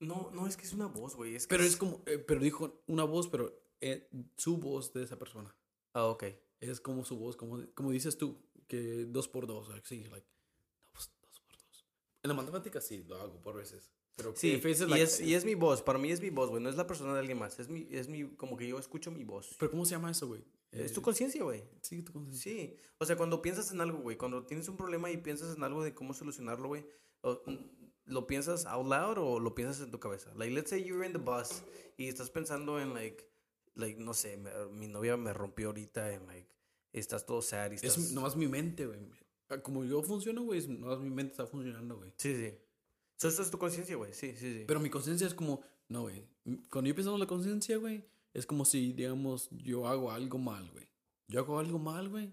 No, no, es que es una voz, güey. Es que Pero es como, eh, pero dijo una voz, pero eh, su voz de esa persona. Ah, ok. Es como su voz, como, como dices tú, que dos por dos, like, sí, like, dos, dos por dos. En la matemática sí lo hago por veces. Pero Sí, y, like- es, y es mi voz. Para mí es mi voz, güey. No es la persona de alguien más. Es mi, es mi, como que yo escucho mi voz. Pero ¿cómo se llama eso, güey? es Eh, tu conciencia, güey. Sí, tu conciencia. Sí. O sea, cuando piensas en algo, güey. Cuando tienes un problema y piensas en algo de cómo solucionarlo, güey. ¿Lo piensas out loud o lo piensas en tu cabeza? Like, let's say you're in the bus y estás pensando en, like, like no sé, me- mi novia me rompió ahorita en, like, estás todo sad y estás... Es nomás mi mente, güey. Ah, Como yo funciono, güey, nomás mi mente está funcionando, güey. Sí, sí. So, eso es tu conciencia, güey. Sí, sí, sí. Pero mi conciencia es como, no, güey. Cuando yo pienso en la conciencia, güey, es como si, digamos, yo hago algo mal, güey. Yo hago algo mal, güey,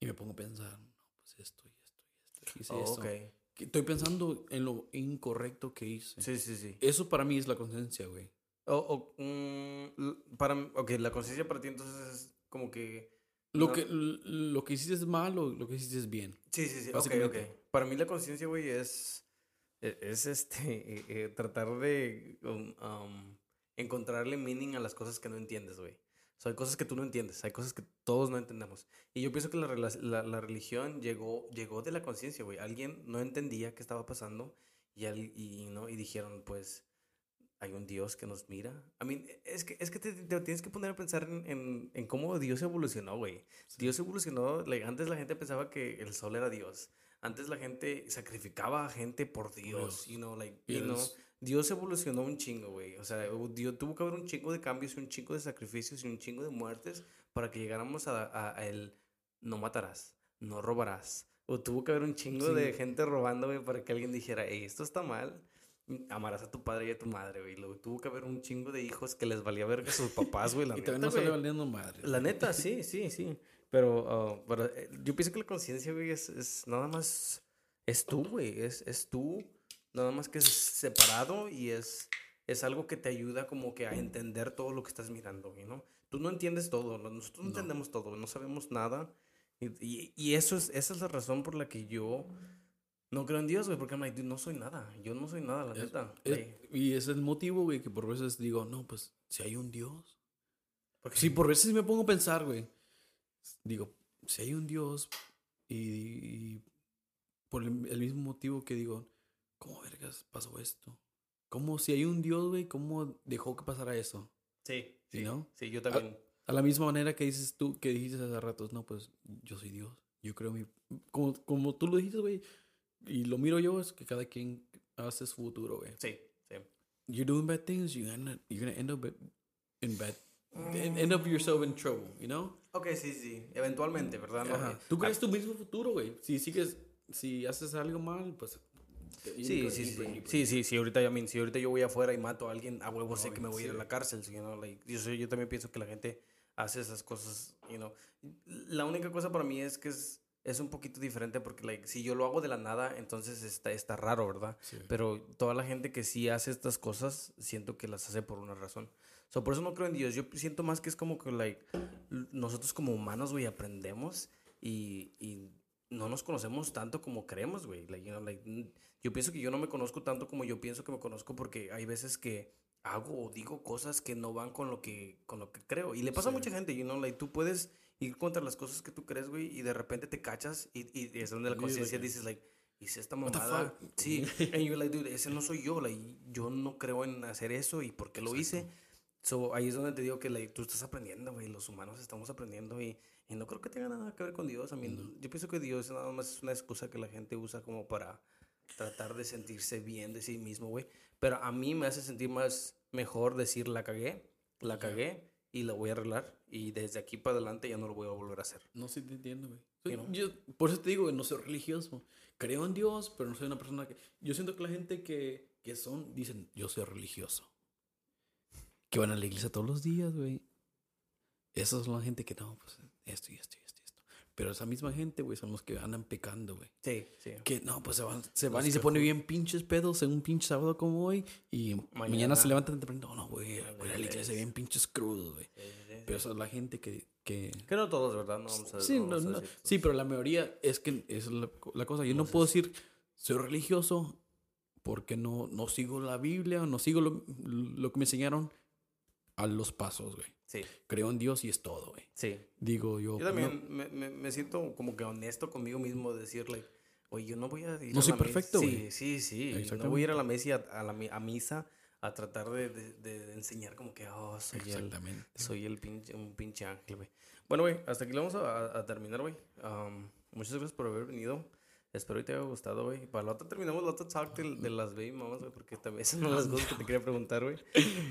y me pongo a pensar, no, pues esto y esto y esto. Hice Oh, esto. ok. Que Estoy pensando en lo incorrecto que hice. Sí, sí, sí. Eso para mí es la conciencia, güey. O, o, mm, para ok, la conciencia para ti entonces es como que... Lo, No. que, lo que hiciste es mal o lo que hiciste es bien. Sí, sí, sí, ok, ok. Básicamente. Para mí la conciencia, güey, es... e- Es este... eh, eh, tratar de... um, um, encontrarle meaning a las cosas que no entiendes, güey. Sea, hay cosas que tú no entiendes, hay cosas que todos no entendemos. Y yo pienso que la, la, la religión llegó, llegó de la conciencia, güey. Alguien no entendía qué estaba pasando y, al- y, ¿no? y dijeron, pues, hay un Dios que nos mira. I mean, es que, es que te, te tienes que poner a pensar en, en, en cómo Dios evolucionó, güey. Dios evolucionó, like, antes la gente pensaba que el sol era Dios. Antes la gente sacrificaba a gente por Dios, Dios. you know, like, you know, Dios evolucionó un chingo, güey. O sea, Dios, tuvo que haber un chingo de cambios y un chingo de sacrificios y un chingo de muertes para que llegáramos a, a- a el no matarás, no robarás. O tuvo que haber un chingo Sí. de gente robando, güey, para que alguien dijera, hey, esto está mal. Amarás a tu padre y a tu madre, güey. Luego tuvo que haber un chingo de hijos que les valía verga a sus papás, güey. La y también neta, no sale güey. valiendo madre. La neta, sí, sí, sí. Pero, ah, pero, eh, yo pienso que la conciencia, güey, es, es nada más. Es tú, güey. Es, es tú. Nada más que es separado y es, es algo que te ayuda como que a entender todo lo que estás mirando, ¿no? Tú no entiendes todo. ¿no? Nosotros no, No. entendemos todo. No sabemos nada. Y, y, y eso es, esa es la razón por la que yo no creo en Dios, güey. Porque I'm like, dude, no soy nada. Yo no soy nada, la Es- neta. Es- y ese es el motivo, güey, que por veces digo, no, pues, si hay un Dios. Porque Sí, por veces me pongo a pensar, güey. Digo, si hay un Dios y, y por el, el mismo motivo que digo, ¿cómo vergas pasó esto? ¿Cómo si hay un Dios, güey, cómo dejó que pasara eso? Sí, ¿Sí, no? Sí, yo también. A la misma manera que dices tú, que dijiste hace ratos, no, pues yo soy Dios. Yo creo mi... Como, como tú lo dijiste, güey, y lo miro yo, es que cada quien hace su futuro, güey. Sí, sí. You're doing bad things, you're gonna, you're gonna end up in bad... End up yourself in trouble, you know? Ok, sí, sí. Eventualmente, ¿verdad? No, Ajá. Tú creas tu mismo futuro, güey. Si sigues, si haces algo mal, pues. Sí, deeper, sí, deeper, sí. deeper. Sí, sí, sí. Ahorita, I mean, si ahorita yo voy afuera y mato a alguien, a huevo sé que me voy a ir a la cárcel. you know, like, yo, yo también pienso que la gente hace esas cosas, you know. La única cosa para mí es que es, es un poquito diferente porque, like, si yo lo hago de la nada, entonces está, está raro, ¿verdad? Sí. Pero toda la gente que sí hace estas cosas, siento que las hace por una razón. So, por eso no creo en Dios. Yo siento más que es como que, like, nosotros como humanos, güey, aprendemos y, y no nos conocemos tanto como creemos, güey. Like, you know, like, yo pienso que yo no me conozco tanto como yo pienso que me conozco porque hay veces que hago o digo cosas que no van con lo que, con lo que creo. Y le pasa a mucha gente, you know, like, tú puedes ir contra las cosas que tú crees, güey, y de repente te cachas y, y es donde la conciencia dices, like, hice esta mamada. Sí, and you're like, dude, ese no soy yo, like, yo no creo en hacer eso y por qué lo hice. So, ahí es donde te digo que like, tú estás aprendiendo, güey, los humanos estamos aprendiendo y, y no creo que tenga nada que ver con Dios. I mean, Yo pienso que Dios nada más es una excusa que la gente usa como para tratar de sentirse bien de sí mismo, güey. Pero a mí me hace sentir más mejor decir la cagué, la cagué y la voy a arreglar y desde aquí para adelante ya no lo voy a volver a hacer. No sé, te entiendo, güey. Soy-? Yo, por eso te digo, no soy religioso. Creo en Dios, pero no soy una persona que. Yo siento que la gente que, que son, dicen, yo soy religioso. Que van a la iglesia todos los días, güey. Esos son la gente que no, pues esto y esto y esto y esto. Pero esa misma gente, güey, son los que andan pecando, güey. Sí, sí. Que no, pues se van, se van Los y se pone bien pinches pedos en un pinche sábado como hoy. Y mañana, Mañana. se levantan temprano. No, no, güey, voy a la iglesia bien pinches crudos, güey. Pero esa es la gente que... que Que no todos, ¿verdad? No vamos a sí, no no, vamos a no. decir sí, pero la mayoría es que es la, la cosa. Yo no puedo decir, soy religioso porque no, no sigo la Biblia, no sigo lo, lo que me enseñaron a los pasos, güey. Sí, Creo en Dios y es todo, güey. sí. Digo yo. Yo pues, no- también me, me, me siento como que honesto conmigo mismo de decirle, oye, yo no voy a ir No a soy la misa". perfecto, Sí, güey. sí, sí. No Exactamente. voy a ir a la mesa a, a la a misa a tratar de, de- de enseñar como que, oh, soy el, Exactamente. soy el pinche, un pinche ángel, güey. Bueno, güey, hasta aquí lo vamos a, a- a terminar, güey. Um, muchas gracias por haber venido. Espero que te haya gustado, güey. Para la otra terminamos la otra talk de, de las baby mamas, güey, porque también esas son las cosas que te quería preguntar, güey.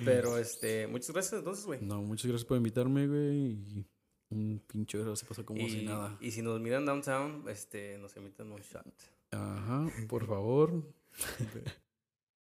Pero, este, muchas gracias entonces, güey. No, muchas gracias por invitarme, güey. Y un pinche hora se pasó como Y, si nada. y si nos miran downtown, este, nos invitan un shot. Ajá, por favor.